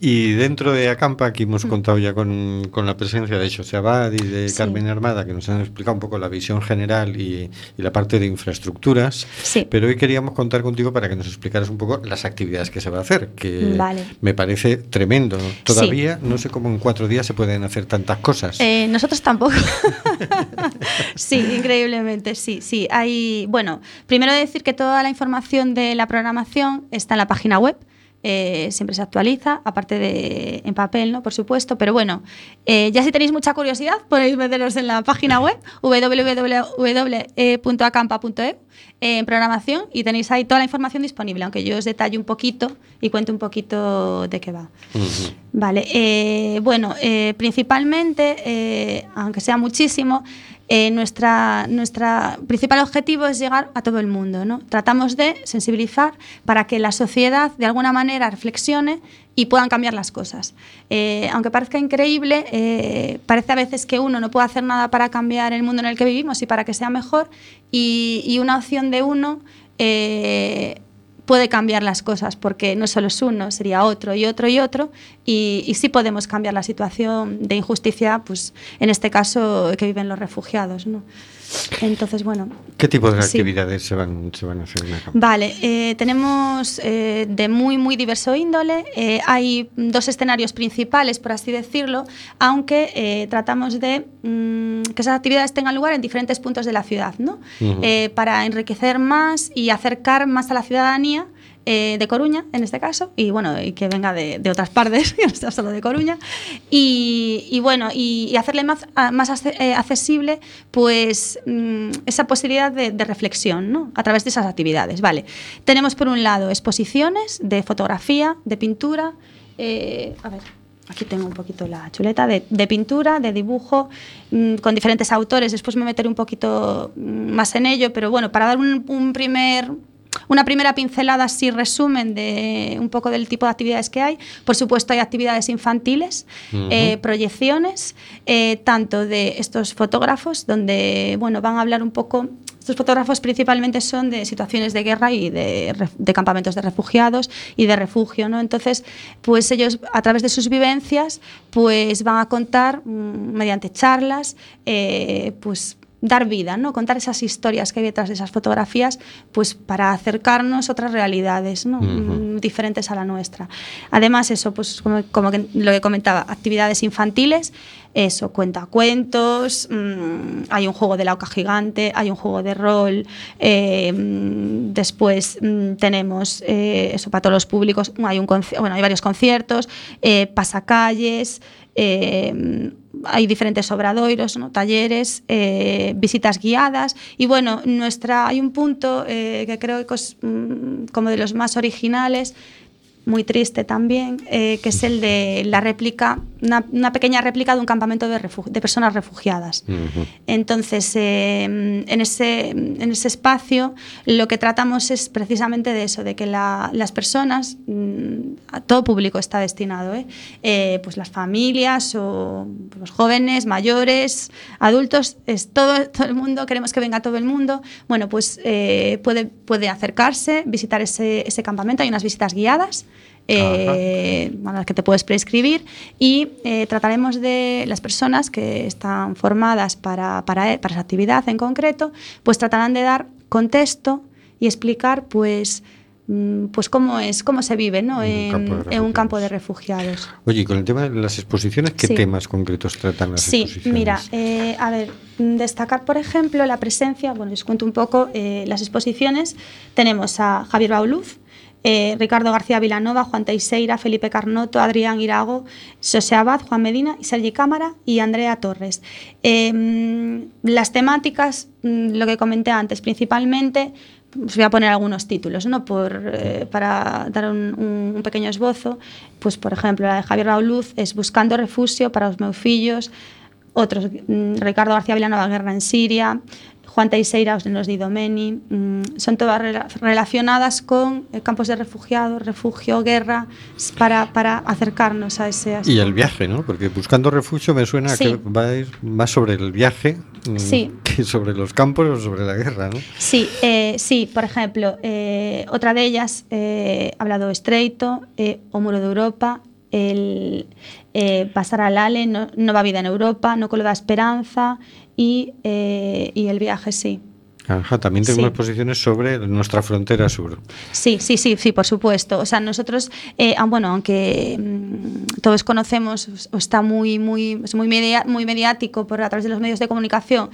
Speaker 1: Y dentro de Acampa, aquí hemos contado ya con, con la presencia de José Abad y de
Speaker 10: Sí.
Speaker 1: Carmen Armada, que nos han explicado un poco la visión general y, y la parte de infraestructuras.
Speaker 10: Sí.
Speaker 1: Pero hoy queríamos contar contigo para que nos explicaras un poco las actividades que se va a hacer, que
Speaker 10: Vale.
Speaker 1: me parece tremendo. Todavía no sé cómo en cuatro días se pueden hacer tantas cosas.
Speaker 10: Eh, nosotros tampoco. <laughs> sí, increíblemente, sí, sí. Hay, bueno, primero decir que toda la información de la programación está en la página web. Eh, siempre se actualiza, aparte de en papel, ¿no? Por supuesto. Pero bueno, eh, ya si tenéis mucha curiosidad, podéis meteros en la página web <laughs> www.acampa.eu eh, en programación y tenéis ahí toda la información disponible, aunque yo os detalle un poquito y cuente un poquito de qué va. Vale, eh, bueno, principalmente, aunque sea muchísimo, eh, nuestra, nuestra principal objetivo es llegar a todo el mundo. ¿no? Tratamos de sensibilizar para que la sociedad de alguna manera reflexione y puedan cambiar las cosas. Eh, aunque parezca increíble, eh, parece a veces que uno no puede hacer nada para cambiar el mundo en el que vivimos y para que sea mejor, y, y una opción de uno eh, puede cambiar las cosas, porque no solo es uno, sería otro y otro y otro, y, y sí podemos cambiar la situación de injusticia, pues en este caso que viven los refugiados. ¿no? Entonces, bueno.
Speaker 1: ¿Qué tipo de
Speaker 10: sí.
Speaker 1: actividades se van, se van a hacer en Acampa?
Speaker 10: Vale, eh, tenemos eh, de muy, muy diverso índole. Eh, hay dos escenarios principales, por así decirlo, aunque eh, tratamos de mm, que esas actividades tengan lugar en diferentes puntos de la ciudad, ¿no? Para enriquecer más y acercar más a la ciudadanía. Eh, de Coruña, en este caso, y bueno, y que venga de, de otras partes, <laughs> que no sea solo de Coruña, y, y bueno, y, hacerle más, más eh, accesible pues mm, esa posibilidad de, reflexión ¿no? a través de esas actividades. Vale. Tenemos por un lado exposiciones de fotografía, de pintura, eh, a ver, aquí tengo un poquito la chuleta, de, pintura, de dibujo, mm, con diferentes autores, después me meteré un poquito mm, más en ello, pero bueno, para dar un primer una primera pincelada así resumen de un poco del tipo de actividades que hay. Por supuesto hay actividades infantiles, eh, proyecciones, eh, tanto de estos fotógrafos, donde bueno, van a hablar un poco, estos fotógrafos principalmente son de situaciones de guerra y de campamentos de refugiados y de refugio, ¿no? Entonces, pues ellos a través de sus vivencias, pues van a contar mm, mediante charlas, eh, pues dar vida, ¿no? Contar esas historias que hay detrás de esas fotografías, pues para acercarnos a otras realidades. Mm, diferentes a la nuestra. Además, eso, pues como, como que lo que comentaba, actividades infantiles, eso, cuentacuentos, mm, hay un juego de la oca gigante, hay un juego de rol, eh, después mm, tenemos eh, eso para todos los públicos, hay, un bueno, hay varios conciertos, eh, pasacalles, eh, hay diferentes obradoiros, ¿no? talleres, eh, visitas guiadas y bueno, nuestra, hay un punto eh, que creo que es mm, como de los más originales muy triste también, eh, que es el de la réplica, una, una pequeña réplica de un campamento de, de personas refugiadas. Entonces, eh, en, ese, en ese espacio lo que tratamos es precisamente de eso, de que la- las personas, mm, a todo público está destinado, ¿eh? Eh, pues las familias o los jóvenes, mayores, adultos, es todo, todo el mundo, queremos que venga todo el mundo. Bueno, pues eh, puede, puede acercarse, visitar ese, ese campamento, hay unas visitas guiadas eh, a las que te puedes prescribir y eh, trataremos de las personas que están formadas para, para, para esa actividad en concreto, pues tratarán de dar contexto y explicar pues, mm, pues cómo es, cómo se vive ¿no? en,
Speaker 1: campo de
Speaker 10: en un campo de refugiados.
Speaker 1: Oye, y con el tema de las exposiciones, ¿qué
Speaker 10: Sí.
Speaker 1: temas concretos tratan las
Speaker 10: Sí,
Speaker 1: exposiciones?
Speaker 10: mira, eh, a ver, destacar, por ejemplo, la presencia, bueno, les cuento un poco eh, las exposiciones. Tenemos a Javier Bauluz, eh, Ricardo García Vilanova, Juan Teixeira, Felipe Carnoto, Adrián Irago, José Abad, Juan Medina, Sergi Cámara y Andrea Torres. Mm, las temáticas, mm, lo que comenté antes, principalmente, os voy a poner algunos títulos, ¿no? Eh, para dar un, pequeño esbozo. Pues, por ejemplo, la de Javier Bauluz es Buscando refugio para os meus fillos, otros, mm, Ricardo García Vilanova, Guerra en Siria, Juan Teixeira, Os nenos de Idomeni, mm, son todas rela- relacionadas con eh, campos de refugiados, refugio, guerra, para, para acercarnos a ese
Speaker 1: Y
Speaker 10: aspecto.
Speaker 1: el viaje, ¿no? Porque buscando refugio me suena a que va a ir más sobre el viaje mm,
Speaker 10: Sí.
Speaker 1: que sobre los campos o sobre la guerra, ¿no?
Speaker 10: Sí, eh, sí, por ejemplo, eh, otra de ellas, Hablado Estreito, O Muro de Europa, el Pasar al Ale, no, Nova Vida en Europa, No Colo da Esperanza y, eh, y El Viaje, sí.
Speaker 1: Ajá, también tenemos
Speaker 10: Sí.
Speaker 1: exposiciones sobre nuestra frontera sur.
Speaker 10: Sí, sí, sí, sí, por supuesto. O sea, nosotros, eh, ah, bueno, aunque mm, todos conocemos, o está muy, muy, es muy, media- muy mediático por a través de los medios de comunicación,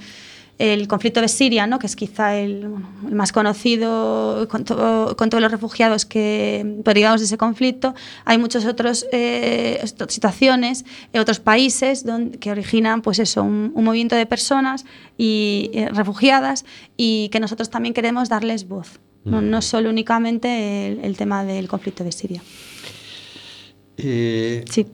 Speaker 10: el conflicto de Siria, ¿no? que es quizá el, bueno, el más conocido con, todo- con todos los refugiados que derivados de ese conflicto, hay muchas otras situaciones, en otros países donde, que originan pues eso, un, un movimiento de personas y, eh, refugiadas y que nosotros también queremos darles voz. No, no solo únicamente el, el tema del conflicto de Siria.
Speaker 1: Eh,
Speaker 10: Sí.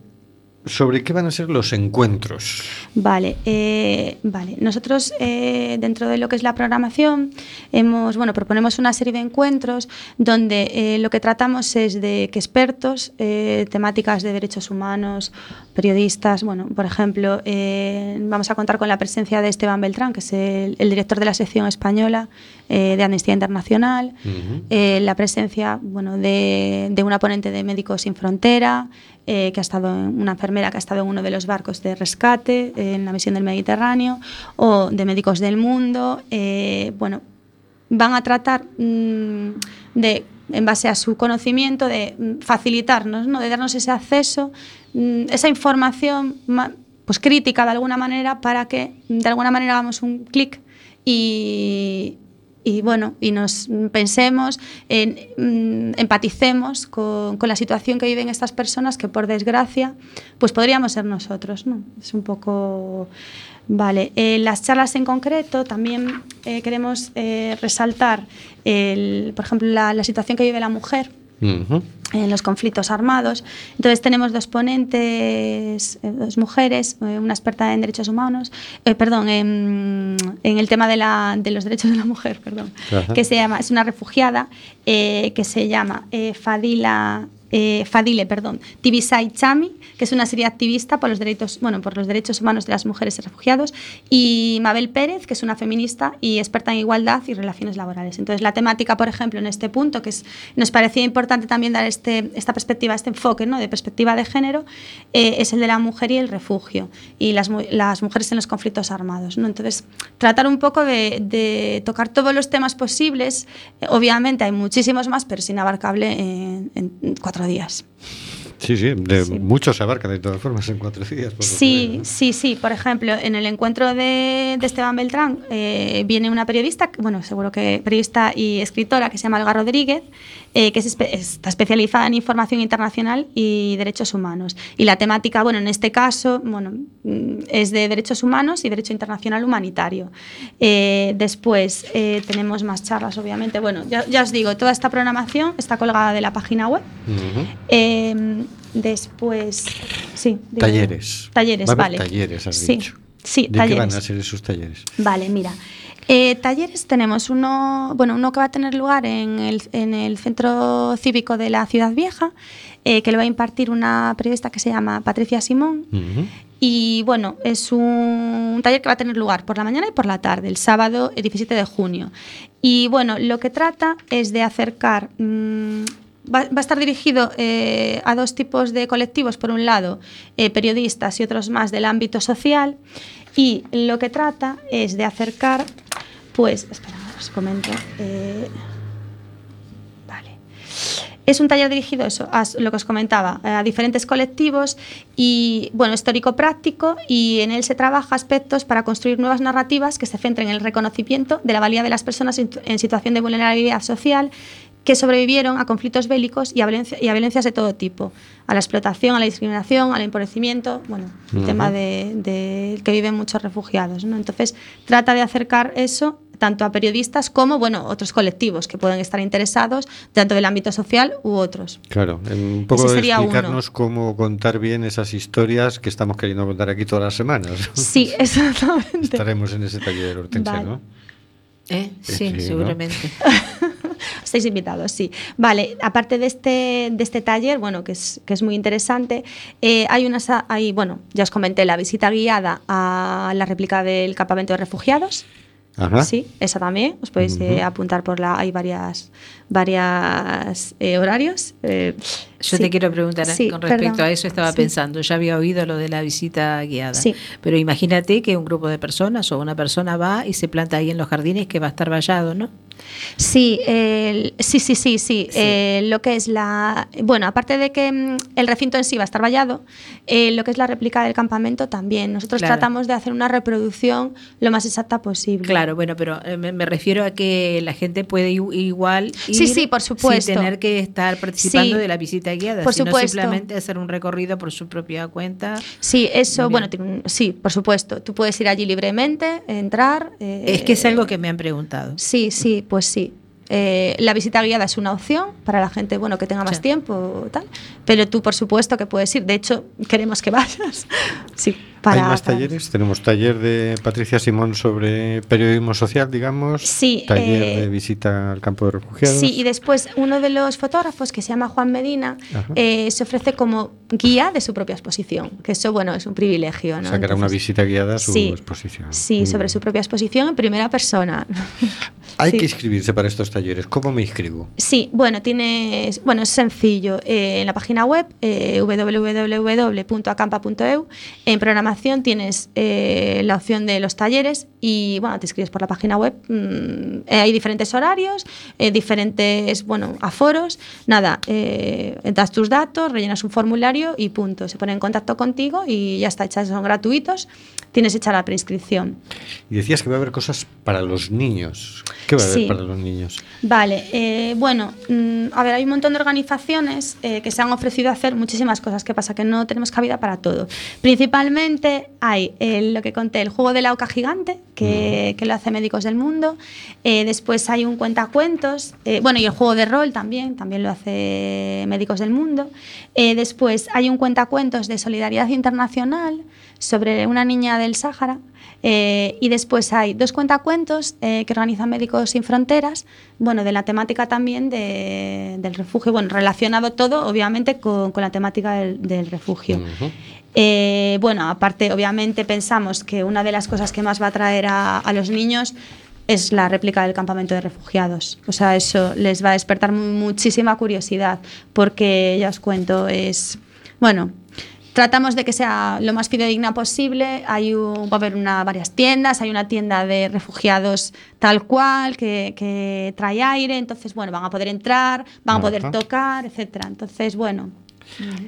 Speaker 1: ¿Sobre qué van a ser los encuentros?
Speaker 10: Vale, eh, vale. Nosotros eh, dentro de lo que es la programación hemos, bueno, proponemos una serie de encuentros donde eh, lo que tratamos es de que expertos, eh, temáticas de derechos humanos, periodistas, bueno, por ejemplo, eh, vamos a contar con la presencia de Esteban Beltrán, que es el, el director de la sección española de Amnistía Internacional, la presencia bueno, de, de una ponente de Médicos Sin Frontera, eh, que ha estado en- una enfermera que ha estado en uno de los barcos de rescate eh, en la misión del Mediterráneo, o de Médicos del Mundo. eh, bueno, van a tratar mm, de, en base a su conocimiento, de mm, facilitarnos, ¿no? de darnos ese acceso, mm, esa información ma- pues crítica de alguna manera para que de alguna manera hagamos un clic y, y bueno, y nos pensemos, en, mm, empaticemos con, la situación que viven estas personas que por desgracia, pues podríamos ser nosotros, ¿no? Es un poco... Vale, las charlas en concreto también eh, queremos eh, resaltar, el, por ejemplo, la situación que vive la mujer En los conflictos armados. Entonces tenemos dos ponentes, eh, dos mujeres, eh, una experta en derechos humanos, eh, perdón, en, en el tema de, la, de los derechos de la mujer, perdón, que se llama, es una refugiada eh, que se llama eh, Fadila. Eh, Fadile, perdón, Tibisay Chami, que es una serie activista por los derechos, bueno, por los derechos humanos de las mujeres y refugiados, y Mabel Pérez, que es una feminista y experta en igualdad y relaciones laborales. Entonces, la temática, por ejemplo, en este punto, que es, nos parecía importante también dar este, esta perspectiva, este enfoque ¿no? de perspectiva de género, eh, es el de la mujer y el refugio, y las, las mujeres en los conflictos armados. ¿no? Entonces, tratar un poco de, de tocar todos los temas posibles, eh, obviamente hay muchísimos más, pero es inabarcable en, en cuatro días.
Speaker 1: Sí, sí, de muchos se abarca de todas formas en cuatro días. por
Speaker 10: Sí, sí, sí. Por ejemplo, en el encuentro de, de Esteban Beltrán eh, viene una periodista, bueno, seguro que periodista y escritora que se llama Olga Rodríguez, eh, que es espe- está especializada en información internacional y derechos humanos. Y la temática, bueno, en este caso, bueno, mm, es de derechos humanos y derecho internacional humanitario. Eh, después eh, tenemos más charlas, obviamente. Bueno, ya, ya os digo, toda esta programación está colgada de la página web. Eh, después, sí.
Speaker 1: Talleres.
Speaker 10: Talleres,
Speaker 1: Va a haber
Speaker 10: vale.
Speaker 1: talleres, has
Speaker 10: sí,
Speaker 1: dicho.
Speaker 10: Sí,
Speaker 1: ¿De qué
Speaker 10: talleres.
Speaker 1: van a ser esos talleres?
Speaker 10: Vale, mira. Eh, talleres tenemos uno, bueno, uno que va a tener lugar en el, en el Centro Cívico de la Ciudad Vieja, eh, que lo va a impartir una periodista que se llama Patricia Simón. Y bueno, es un, un taller que va a tener lugar por la mañana y por la tarde, el sábado eh, 17 de junio. Y bueno, lo que trata es de acercar... mm, Va, va a estar dirigido eh, a dos tipos de colectivos. Por un lado, eh, periodistas y otros más del ámbito social. Y lo que trata es de acercar, pues, espera, os comento. eh. Es un taller dirigido eso, a lo que os comentaba, a diferentes colectivos y, bueno, histórico-práctico y en él se trabaja aspectos para construir nuevas narrativas que se centren en el reconocimiento de la valía de las personas en situación de vulnerabilidad social que sobrevivieron a conflictos bélicos y a, violencia- y a violencias de todo tipo, a la explotación, a la discriminación, al empobrecimiento, bueno, el tema de, de que viven muchos refugiados. ¿no? Entonces, trata de acercar eso tanto a periodistas como bueno, otros colectivos que pueden estar interesados, tanto del ámbito social u otros.
Speaker 1: Claro, un poco
Speaker 10: Ese sería
Speaker 1: explicarnos cómo contar bien esas historias que estamos queriendo contar aquí todas las semanas.
Speaker 10: Sí, <laughs> exactamente.
Speaker 1: Estaremos en ese taller, Hortensia,
Speaker 10: Vale.
Speaker 1: ¿no?
Speaker 5: ¿Eh? Sí,
Speaker 1: ¿no?
Speaker 5: seguramente. <laughs> <laughs>
Speaker 10: Estáis invitados, sí. Vale, aparte de este, de este taller, bueno, que es, que es muy interesante, eh, hay una, sa- hay, bueno, ya os comenté, la visita guiada a la réplica del campamento de refugiados.
Speaker 1: Ajá.
Speaker 10: Sí, esa también. Os podéis eh, apuntar por la. Hay varias, varias eh, horarios.
Speaker 5: Yo
Speaker 10: sí.
Speaker 5: te quiero preguntar.
Speaker 10: Sí,
Speaker 5: con respecto
Speaker 10: perdón.
Speaker 5: a eso estaba
Speaker 10: Sí.
Speaker 5: pensando, ya había oído lo de la visita guiada, pero imagínate que un grupo de personas o una persona va y se planta ahí en los jardines que va a estar vallado, ¿no?
Speaker 10: Sí, sí, sí, sí, sí. Eh, lo que es la. Bueno, aparte de que mm, el recinto en sí va a estar vallado, eh, lo que es la réplica del campamento también. Nosotros
Speaker 5: Claro.
Speaker 10: tratamos de hacer una reproducción lo más exacta posible.
Speaker 5: Claro, bueno, pero eh, me, me refiero a que la gente puede igual ir
Speaker 10: Sí, sí, por supuesto.
Speaker 5: sin tener que estar participando de la visita guiada,
Speaker 10: Por
Speaker 5: sino
Speaker 10: supuesto.
Speaker 5: simplemente hacer un recorrido por su propia cuenta.
Speaker 10: Sí, eso, bueno, sí, por supuesto. Tú puedes ir allí libremente, entrar. eh,
Speaker 5: Es que es algo que me han preguntado.
Speaker 10: Sí, sí, pues sí. Eh, la visita guiada es una opción para la gente bueno que tenga más
Speaker 5: Sí.
Speaker 10: tiempo tal, pero tú por supuesto que puedes ir. De hecho, queremos que <laughs> vayas. Sí, para,
Speaker 1: ¿Hay más
Speaker 10: para-
Speaker 1: talleres? Tenemos taller de Patricia Simón sobre periodismo social, digamos.
Speaker 10: Sí,
Speaker 1: Taller
Speaker 10: eh,
Speaker 1: de visita al campo de refugiados.
Speaker 10: Sí, y después uno de los fotógrafos que se llama Juan Medina eh, se ofrece como guía de su propia exposición, que eso bueno es un privilegio, ¿no?
Speaker 1: O sea, que era una visita guiada a su
Speaker 10: sí,
Speaker 1: exposición.
Speaker 10: Sí,
Speaker 1: Mm.
Speaker 10: sobre su propia exposición en primera persona. <laughs>
Speaker 1: Hay
Speaker 10: sí.
Speaker 1: que inscribirse para estos talleres. ¿Cómo me inscribo?
Speaker 10: Sí, bueno, tienes, bueno, es sencillo. Eh, en la página web eh, www.acampa.eu, en programación tienes eh, la opción de los talleres y bueno, te inscribes por la página web. mm, eh, hay diferentes horarios, eh, diferentes, bueno, aforos. Nada, eh, das tus datos, rellenas un formulario y punto. Se pone en contacto contigo y ya está hecha. Son gratuitos. Tienes hecha la preinscripción.
Speaker 1: Y decías que va a haber cosas para los niños. ¿Qué va a haber
Speaker 10: Sí.
Speaker 1: para los niños?
Speaker 10: Vale, bueno, mm, a ver, hay un montón de organizaciones que se han ofrecido a hacer muchísimas cosas. ¿Qué pasa? Que no tenemos cabida para todo. Principalmente hay el- lo que conté, el juego de la oca gigante, que, que lo hace Médicos del Mundo. Eh, después hay un cuentacuentos, eh, bueno, y el juego de rol también, también lo hace Médicos del Mundo. Eh, después hay un cuentacuentos de solidaridad internacional sobre una niña del Sáhara. Eh, y después hay dos cuentacuentos eh, que organizan Médicos Sin Fronteras, bueno, de la temática también de- del refugio, bueno, relacionado todo, obviamente, con, con la temática del, del refugio. Eh, bueno, aparte, obviamente, pensamos que una de las cosas que más va a atraer a, a los niños es la réplica del campamento de refugiados. O sea, eso les va a despertar mu- muchísima curiosidad, porque ya os cuento, es, bueno, tratamos de que sea lo más fidedigna posible. Hay un- va a haber una, varias tiendas, hay una tienda de refugiados tal cual que, que trae aire, entonces bueno, van a poder entrar, van a poder tocar, etcétera. Entonces bueno.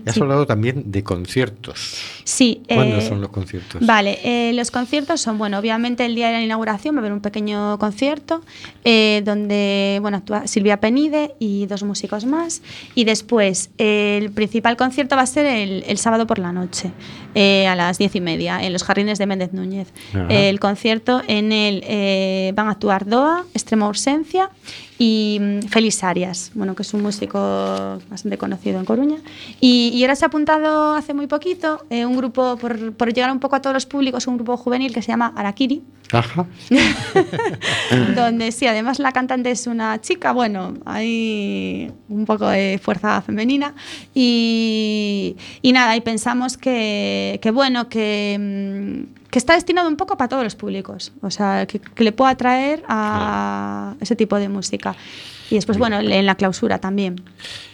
Speaker 1: Has
Speaker 10: sí.
Speaker 1: hablado también de conciertos.
Speaker 10: Sí.
Speaker 1: ¿Cuándo
Speaker 10: eh,
Speaker 1: son los conciertos?
Speaker 10: Vale, eh, los conciertos son, bueno, obviamente el día de la inauguración va a haber un pequeño concierto eh, donde, bueno, actúa Silvia Penide y dos músicos más. Y después eh, el principal concierto va a ser el, el sábado por la noche, eh, a las diez y media, en los jardines de Méndez Núñez.
Speaker 13: Ajá.
Speaker 10: el concierto en el eh, van a actuar Doa, Extrema Urgencia y mm, Félix Arias, bueno, que es un músico bastante conocido en Coruña. Y, y ahora se ha apuntado hace muy poquito un grupo, por, por llegar un poco a todos los públicos, un grupo juvenil que se llama Arakiri,
Speaker 1: Ajá. <laughs>
Speaker 10: donde sí, además la cantante es una chica, bueno, hay un poco de fuerza femenina y, y nada, y pensamos que, que bueno, que, mm, que está destinado un poco para todos los públicos, o sea, que, que le pueda atraer a ese tipo de música. Y después, bueno, en la clausura también.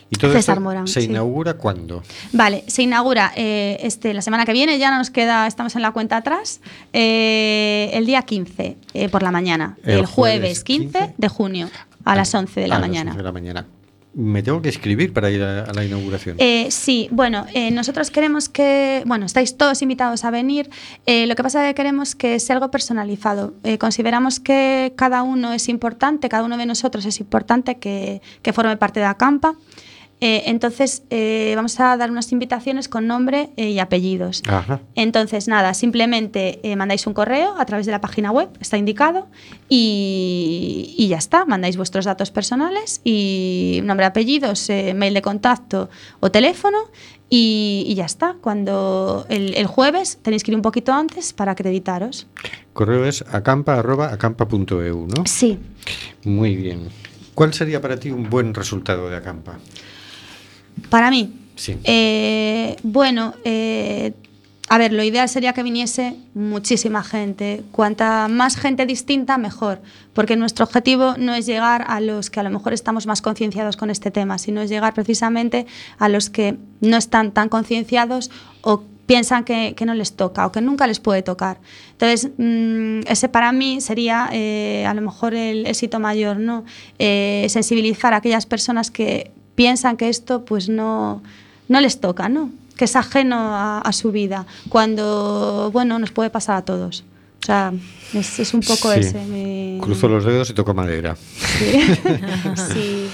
Speaker 1: ¿Y todo
Speaker 10: César
Speaker 1: esto
Speaker 10: Morán,
Speaker 1: se
Speaker 10: sí.
Speaker 1: inaugura cuándo?
Speaker 10: Vale, se inaugura eh, este, la semana que viene, ya no nos queda, estamos en la cuenta atrás, eh, el día 15 eh, por la mañana,
Speaker 1: El
Speaker 10: el,
Speaker 1: jueves
Speaker 10: jueves 15 de junio a las 11 de la
Speaker 1: A las
Speaker 10: mañana.
Speaker 1: 11 de la mañana. Me tengo que escribir para ir a, la inauguración.
Speaker 10: Eh, sí, bueno, eh, nosotros queremos que, bueno, estáis todos invitados a venir. Eh, lo que pasa es que queremos que sea algo personalizado. Consideramos que cada uno es importante, cada uno de nosotros es importante que, que forme parte de Acampa. Eh, entonces, eh, vamos a dar unas invitaciones con nombre eh, y apellidos.
Speaker 1: Ajá.
Speaker 10: Entonces, nada, simplemente mandáis un correo a través de la página web, está indicado, y, y ya está. Mandáis vuestros datos personales y nombre, apellidos, mail de contacto o teléfono, y, y ya está. Cuando el, el jueves tenéis que ir un poquito antes para acreditaros.
Speaker 1: Correo es acampa.acampa.eu, ¿no?
Speaker 10: Sí.
Speaker 1: Muy bien. ¿Cuál sería para ti un buen resultado de Acampa?
Speaker 10: Para mí,
Speaker 1: Sí.
Speaker 10: Eh, bueno, eh, a ver, lo ideal sería que viniese muchísima gente. Cuanta más gente distinta, mejor. Porque nuestro objetivo no es llegar a los que a lo mejor estamos más concienciados con este tema, sino es llegar precisamente a los que no están tan concienciados o piensan que, que no les toca o que nunca les puede tocar. Entonces, mm, ese para mí sería eh, a lo mejor el éxito mayor, ¿no? Eh, sensibilizar a aquellas personas que piensan que esto pues no, no les toca, ¿no? Que es ajeno a, a su vida, cuando, bueno, nos puede pasar a todos. O sea, es, es un poco
Speaker 1: Sí.
Speaker 10: ese. mi-
Speaker 1: Cruzo los dedos y toco madera.
Speaker 10: Sí. <laughs> Sí.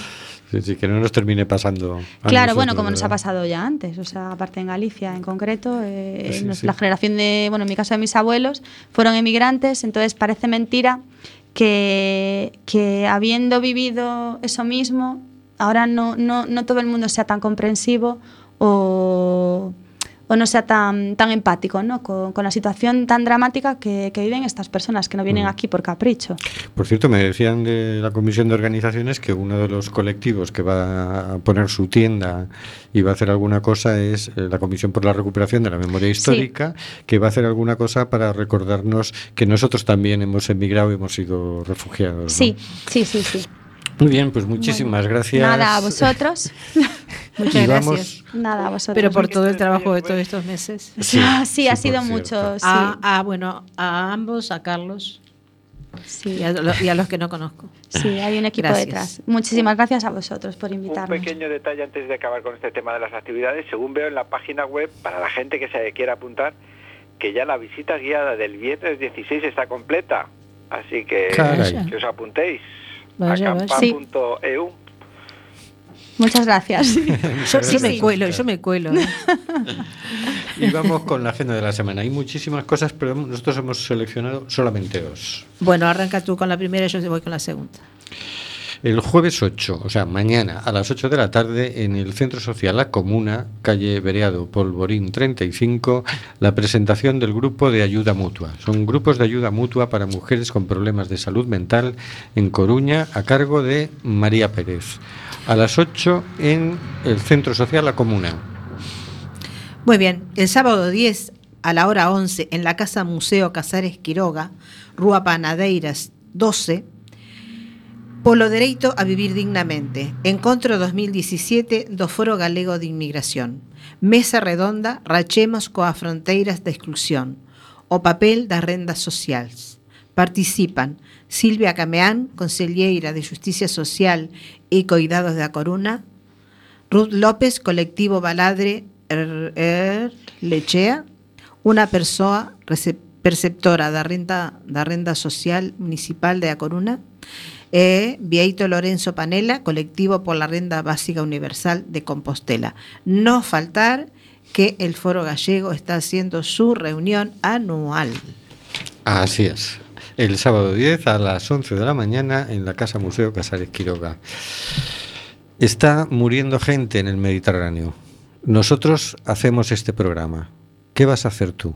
Speaker 1: Sí, sí, que no nos termine pasando. a
Speaker 10: Claro, bueno,
Speaker 1: nosotros,
Speaker 10: como nos ha
Speaker 1: ¿verdad?
Speaker 10: pasado ya antes, o sea, aparte en Galicia en concreto, eh,
Speaker 1: Sí,
Speaker 10: nos-
Speaker 1: sí.
Speaker 10: la generación de, bueno, en mi caso de mis abuelos, fueron emigrantes, entonces parece mentira que, que habiendo vivido eso mismo, ahora no, no, no todo el mundo sea tan comprensivo o, o no sea tan, tan empático ¿no? con, con la situación tan dramática que, que viven estas personas que no vienen aquí por capricho.
Speaker 1: Por cierto, me decían de la Comisión de Organizaciones que uno de los colectivos que va a poner su tienda y va a hacer alguna cosa es eh, la Comisión por la Recuperación de la Memoria Histórica, que va a hacer alguna cosa para recordarnos que nosotros también hemos emigrado y hemos sido refugiados. ¿no?
Speaker 10: Sí, sí, sí, sí.
Speaker 1: Muy bien, pues muchísimas gracias.
Speaker 10: Nada, a vosotros. <laughs>
Speaker 5: Muchas gracias.
Speaker 10: Nada, a vosotros.
Speaker 5: Pero por todo el trabajo de todos estos meses.
Speaker 10: Sí, <laughs> Ah, sí, ha
Speaker 1: sí,
Speaker 10: sido mucho. Sí.
Speaker 5: A, a, bueno, a ambos, a Carlos y, a, lo- y a los que no conozco.
Speaker 10: Sí, hay un equipo
Speaker 5: Gracias.
Speaker 10: detrás. Muchísimas gracias a vosotros por
Speaker 9: Un
Speaker 10: invitarnos.
Speaker 9: pequeño detalle antes de acabar con este tema de las actividades. Según veo en la página web, para la gente que se quiera apuntar, que ya la visita guiada del viernes 16 está completa. Así que
Speaker 1: Caray.
Speaker 9: que os apuntéis.
Speaker 5: Vaya,
Speaker 9: acampa.eu.
Speaker 10: Muchas gracias. <laughs>
Speaker 5: Yo, yo me cuelo, yo me cuelo.
Speaker 1: Y vamos con la agenda de la semana. Hay muchísimas cosas, pero nosotros hemos seleccionado solamente dos.
Speaker 5: Bueno, arranca tú con la primera y yo voy con la segunda.
Speaker 1: El jueves 8, o sea, mañana a las 8 de la tarde, en el Centro Social La Comuna, calle Bereado Polvorín 35, la presentación del grupo de ayuda mutua. Son grupos de ayuda mutua para mujeres con problemas de salud mental en Coruña, a cargo de María Pérez. A las 8 en el Centro Social La Comuna.
Speaker 5: Muy bien, el sábado 10 a la hora 11 en la Casa Museo Casares Quiroga, Rúa Panadeiras 12, Polo Dereito a Vivir Dignamente, Encontro 2017 do Foro Galego de Inmigración, Mesa Redonda, Rachemos coas fronteiras da exclusión, o papel das rendas sociais. Participan Silvia Cameán, Conselleira de Justicia Social e Coidados da Coruna, Ruth López, Colectivo Baladre Er- Er- Lechea, Una persoa perceptora da renda, da renda social municipal de A Coruna e Vieito Lorenzo Panela, colectivo por la renda básica universal de Compostela. No faltar que el Foro Gallego está haciendo su reunión anual.
Speaker 1: Así es. El sábado 10 a las 11 de la mañana en la Casa Museo Casares Quiroga. Está muriendo gente en el Mediterráneo. Nosotros hacemos este programa. ¿Qué vas a hacer tú?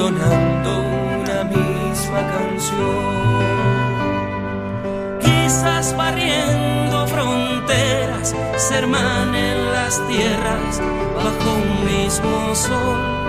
Speaker 13: entonando una misma canción.
Speaker 11: Quizás barriendo fronteras, se hermanen las tierras bajo un mismo sol.